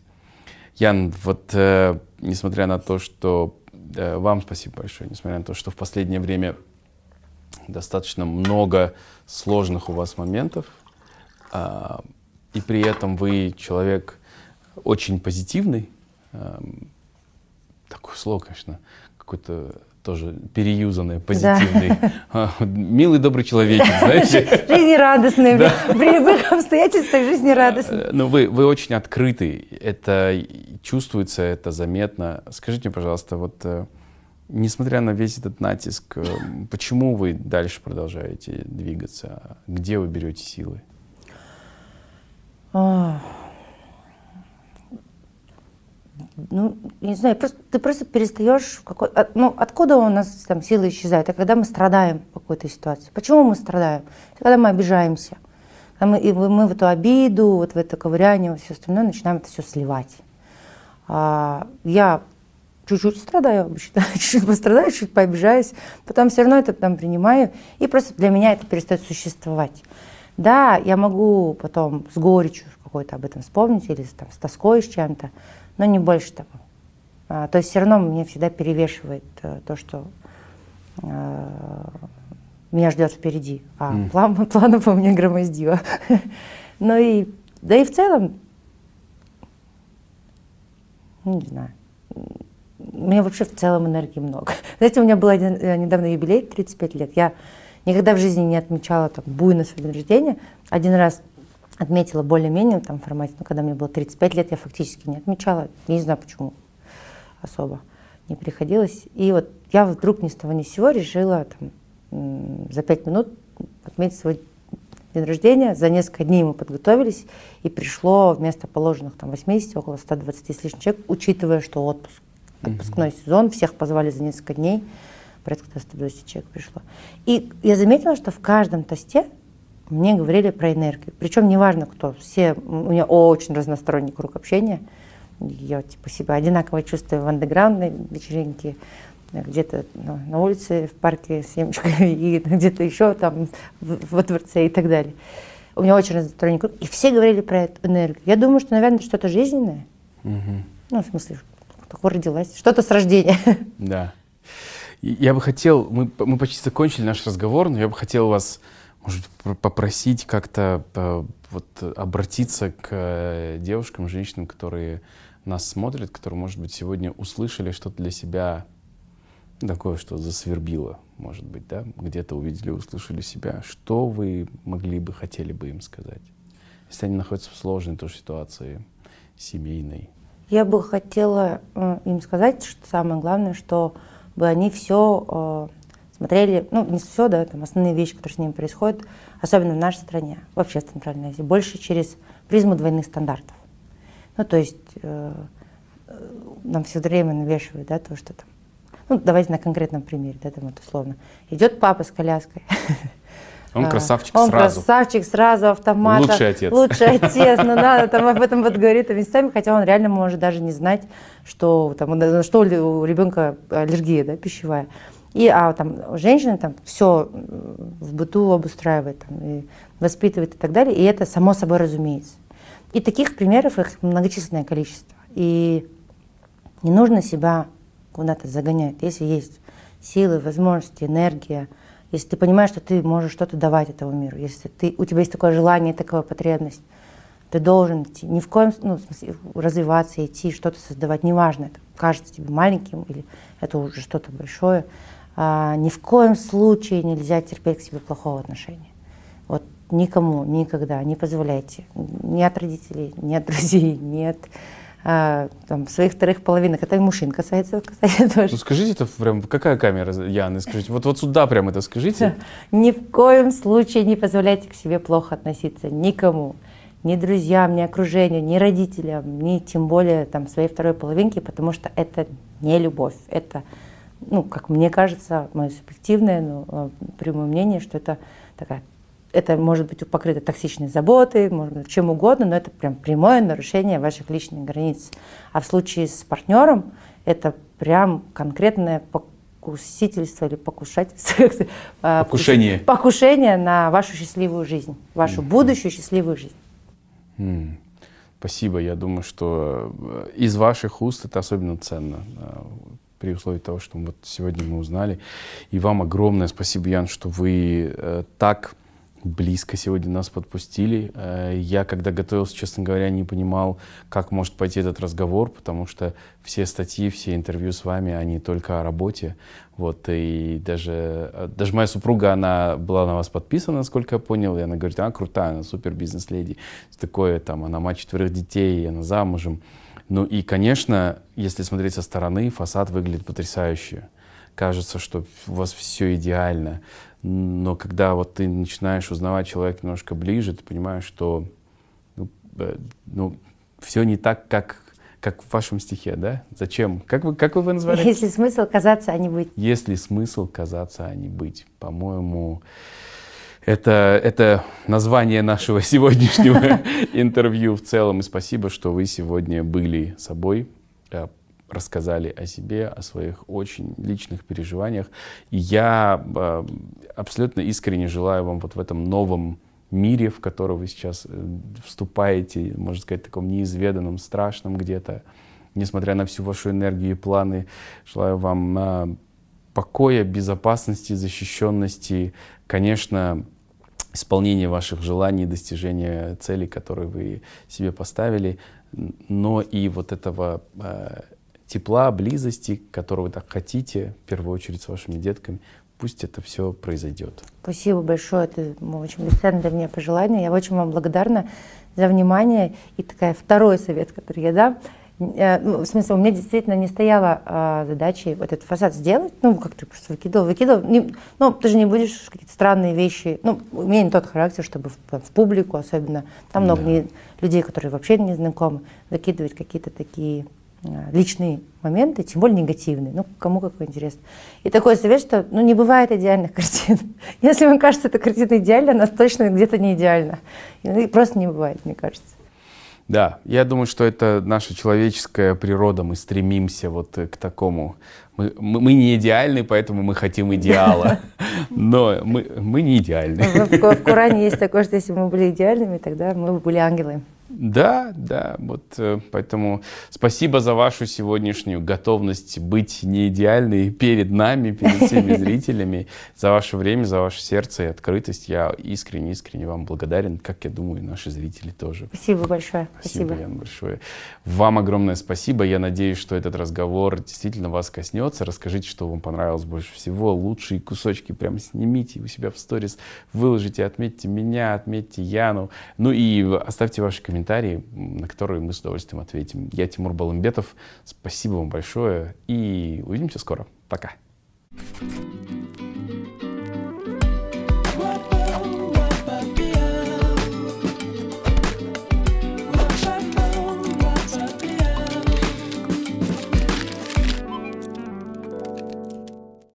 Ян, вот э, несмотря на то, что... Э, вам спасибо большое, несмотря на то, что в последнее время достаточно много сложных у вас моментов, э, и при этом вы человек очень позитивный, э, такое слово, конечно, какой-то тоже переюзанный, позитивный, да. милый, добрый человечек, знаете. Жизнерадостный, да. при любых обстоятельствах жизнерадостный. Э, ну, вы, вы очень открытый, это чувствуется, это заметно. Скажите, пожалуйста, вот э, несмотря на весь этот натиск, э, почему вы дальше продолжаете двигаться? Где вы берете силы? Ну, не знаю, просто, ты просто перестаешь, какой, от, ну, откуда у нас там силы исчезают? Это когда мы страдаем в какой-то ситуации. Почему мы страдаем? Это когда мы обижаемся. Когда мы, и мы в эту обиду, вот в это ковыряние, все остальное, начинаем это все сливать. А, я чуть-чуть страдаю обычно, чуть-чуть пострадаю, чуть пообижаюсь, потом все равно это там принимаю, и просто для меня это перестает существовать. Да, я могу потом с горечью какой-то об этом вспомнить или там, с тоской с чем-то, но не больше того. А, то есть все равно мне всегда перевешивает а, то, что а, меня ждет впереди. А mm. план, планов у меня громоздило. ну и, да и в целом, не знаю, у меня вообще в целом энергии много. Знаете, у меня был один, э, недавно юбилей, 35 лет. Я никогда в жизни не отмечала там буйно свой день рождения. Один раз отметила более-менее там формате, но когда мне было 35 лет, я фактически не отмечала, я не знаю почему особо не приходилось. И вот я вдруг ни с того ни с сего решила там, за 5 минут отметить свой день рождения. За несколько дней мы подготовились, и пришло вместо положенных там 80, около 120 с лишним человек, учитывая, что отпуск, отпускной mm-hmm. сезон, всех позвали за несколько дней, порядка 120 человек пришло. И я заметила, что в каждом тосте мне говорили про энергию. Причем неважно кто, все, у меня очень разносторонний круг общения. Я типа себя одинаково чувствую в андеграундной вечеринке, где-то ну, на улице, в парке с семечками и где-то еще там во дворце и так далее. У меня очень разносторонний круг. И все говорили про эту энергию. Я думаю, что, наверное, что-то жизненное. Угу. Ну, в смысле, такое родилась. Что-то с рождения. Да. Я бы хотел, мы, мы почти закончили наш разговор, но я бы хотел вас может, попросить как-то э, вот, обратиться к э, девушкам, женщинам, которые нас смотрят, которые, может быть, сегодня услышали что-то для себя такое, что засвербило, может быть, да, где-то увидели, услышали себя. Что вы могли бы, хотели бы им сказать, если они находятся в сложной тоже ситуации семейной? Я бы хотела э, им сказать, что самое главное, что бы они все смотрели, ну, не все, да, там основные вещи, которые с ними происходят, особенно в нашей стране, вообще в Центральной Азии, больше через призму двойных стандартов. Ну, то есть э, нам все время навешивают, да, то, что там, ну, давайте на конкретном примере, да, там вот условно, идет папа с коляской, он красавчик он сразу. Он красавчик сразу, автомат. Лучший отец. Лучший отец, ну надо там об этом вот говорит местами, хотя он реально может даже не знать, что, там, что у ребенка аллергия да, пищевая. И а там женщина там все в быту обустраивает, там, и воспитывает и так далее, и это само собой разумеется. И таких примеров их многочисленное количество. И не нужно себя куда-то загонять. Если есть силы, возможности, энергия, если ты понимаешь, что ты можешь что-то давать этому миру, если ты, у тебя есть такое желание, такая потребность, Ты должен идти. Ни в коем ну, в смысле, развиваться, идти, что-то создавать. Неважно, это кажется тебе маленьким или это уже что-то большое. А, ни в коем случае нельзя терпеть к себе плохого отношения. Вот никому, никогда не позволяйте. Ни от родителей, ни от друзей, ни от а, там, своих вторых половинок. Это и мужчин касается, кстати, тоже. Ну скажите это прям, какая камера, Яны, скажите? Вот, вот сюда прям это скажите. Ни в коем случае не позволяйте к себе плохо относиться никому. Ни друзьям, ни окружению, ни родителям, ни тем более там, своей второй половинке, потому что это не любовь. Это, ну, как мне кажется, мое субъективное, но а, прямое мнение, что это такая это может быть покрыто токсичной заботой, может быть чем угодно, но это прям прямое нарушение ваших личных границ. А в случае с партнером это прям конкретное покусительство или покушательство. А, покушение. Покушение на вашу счастливую жизнь, вашу будущую счастливую жизнь. Спасибо. Я думаю, что э, из ваших уст это особенно ценно э, при условии того, что вот сегодня мы узнали. И вам огромное спасибо, Ян, что вы э, так близко сегодня нас подпустили. Э, я, когда готовился, честно говоря, не понимал, как может пойти этот разговор, потому что все статьи, все интервью с вами, они только о работе. Вот, и даже, э, даже моя супруга, она была на вас подписана, насколько я понял, и она говорит, она крутая, она супер бизнес-леди. Такое, там, она мать четверых детей, она замужем. Ну и, конечно, если смотреть со стороны, фасад выглядит потрясающе. Кажется, что у вас все идеально. Но когда вот ты начинаешь узнавать человека немножко ближе, ты понимаешь, что ну, э, ну, все не так, как, как в вашем стихе, да? Зачем? Как вы, как вы его назвали? Если смысл казаться, а не быть. Если смысл казаться, а не быть. По-моему, это, это название нашего сегодняшнего интервью в целом. И спасибо, что вы сегодня были собой, э, рассказали о себе, о своих очень личных переживаниях. И я э, абсолютно искренне желаю вам вот в этом новом мире, в который вы сейчас э, вступаете, можно сказать, таком неизведанном, страшном где-то, несмотря на всю вашу энергию и планы, желаю вам покоя, безопасности, защищенности, конечно, исполнения ваших желаний, достижения целей, которые вы себе поставили, но и вот этого э, тепла, близости, которого вы так хотите, в первую очередь с вашими детками, пусть это все произойдет. Спасибо большое, это очень бесценное для меня пожелание. Я очень вам благодарна за внимание. И такая второй совет, который я дам. Э, ну, в смысле, у меня действительно не стояла а, задачи вот этот фасад сделать, ну, как ты просто выкидывал, выкидывал. Не, ну, ты же не будешь какие-то странные вещи, ну, у меня не тот характер, чтобы в, в публику особенно, там много да. не, людей, которые вообще не знакомы, выкидывать какие-то такие Э, личные моменты, тем более негативные. Ну, кому какой интерес. И такой совет, что ну, не бывает идеальных картин. Если вам кажется, эта картина идеальна, она точно где-то не идеальна. И просто не бывает, мне кажется. Да, я думаю, что это наша человеческая природа. Мы стремимся вот к такому. Мы, мы, мы не идеальны, поэтому мы хотим идеала. Но мы, мы не идеальны. В, в Коране есть такое, что если мы были идеальными, тогда мы бы были ангелы. Да, да, вот э, поэтому спасибо за вашу сегодняшнюю готовность быть не идеальной перед нами, перед всеми зрителями, за ваше время, за ваше сердце и открытость. Я искренне-искренне вам благодарен, как я думаю, наши зрители тоже. Спасибо большое. Спасибо, спасибо. Ян, большое. Вам огромное спасибо. Я надеюсь, что этот разговор действительно вас коснется. Расскажите, что вам понравилось больше всего. Лучшие кусочки прямо снимите у себя в сторис, выложите, отметьте меня, отметьте Яну. Ну и оставьте ваши комментарии комментарии, на которые мы с удовольствием ответим. Я Тимур Балымбетов. Спасибо вам большое и увидимся скоро. Пока. thank you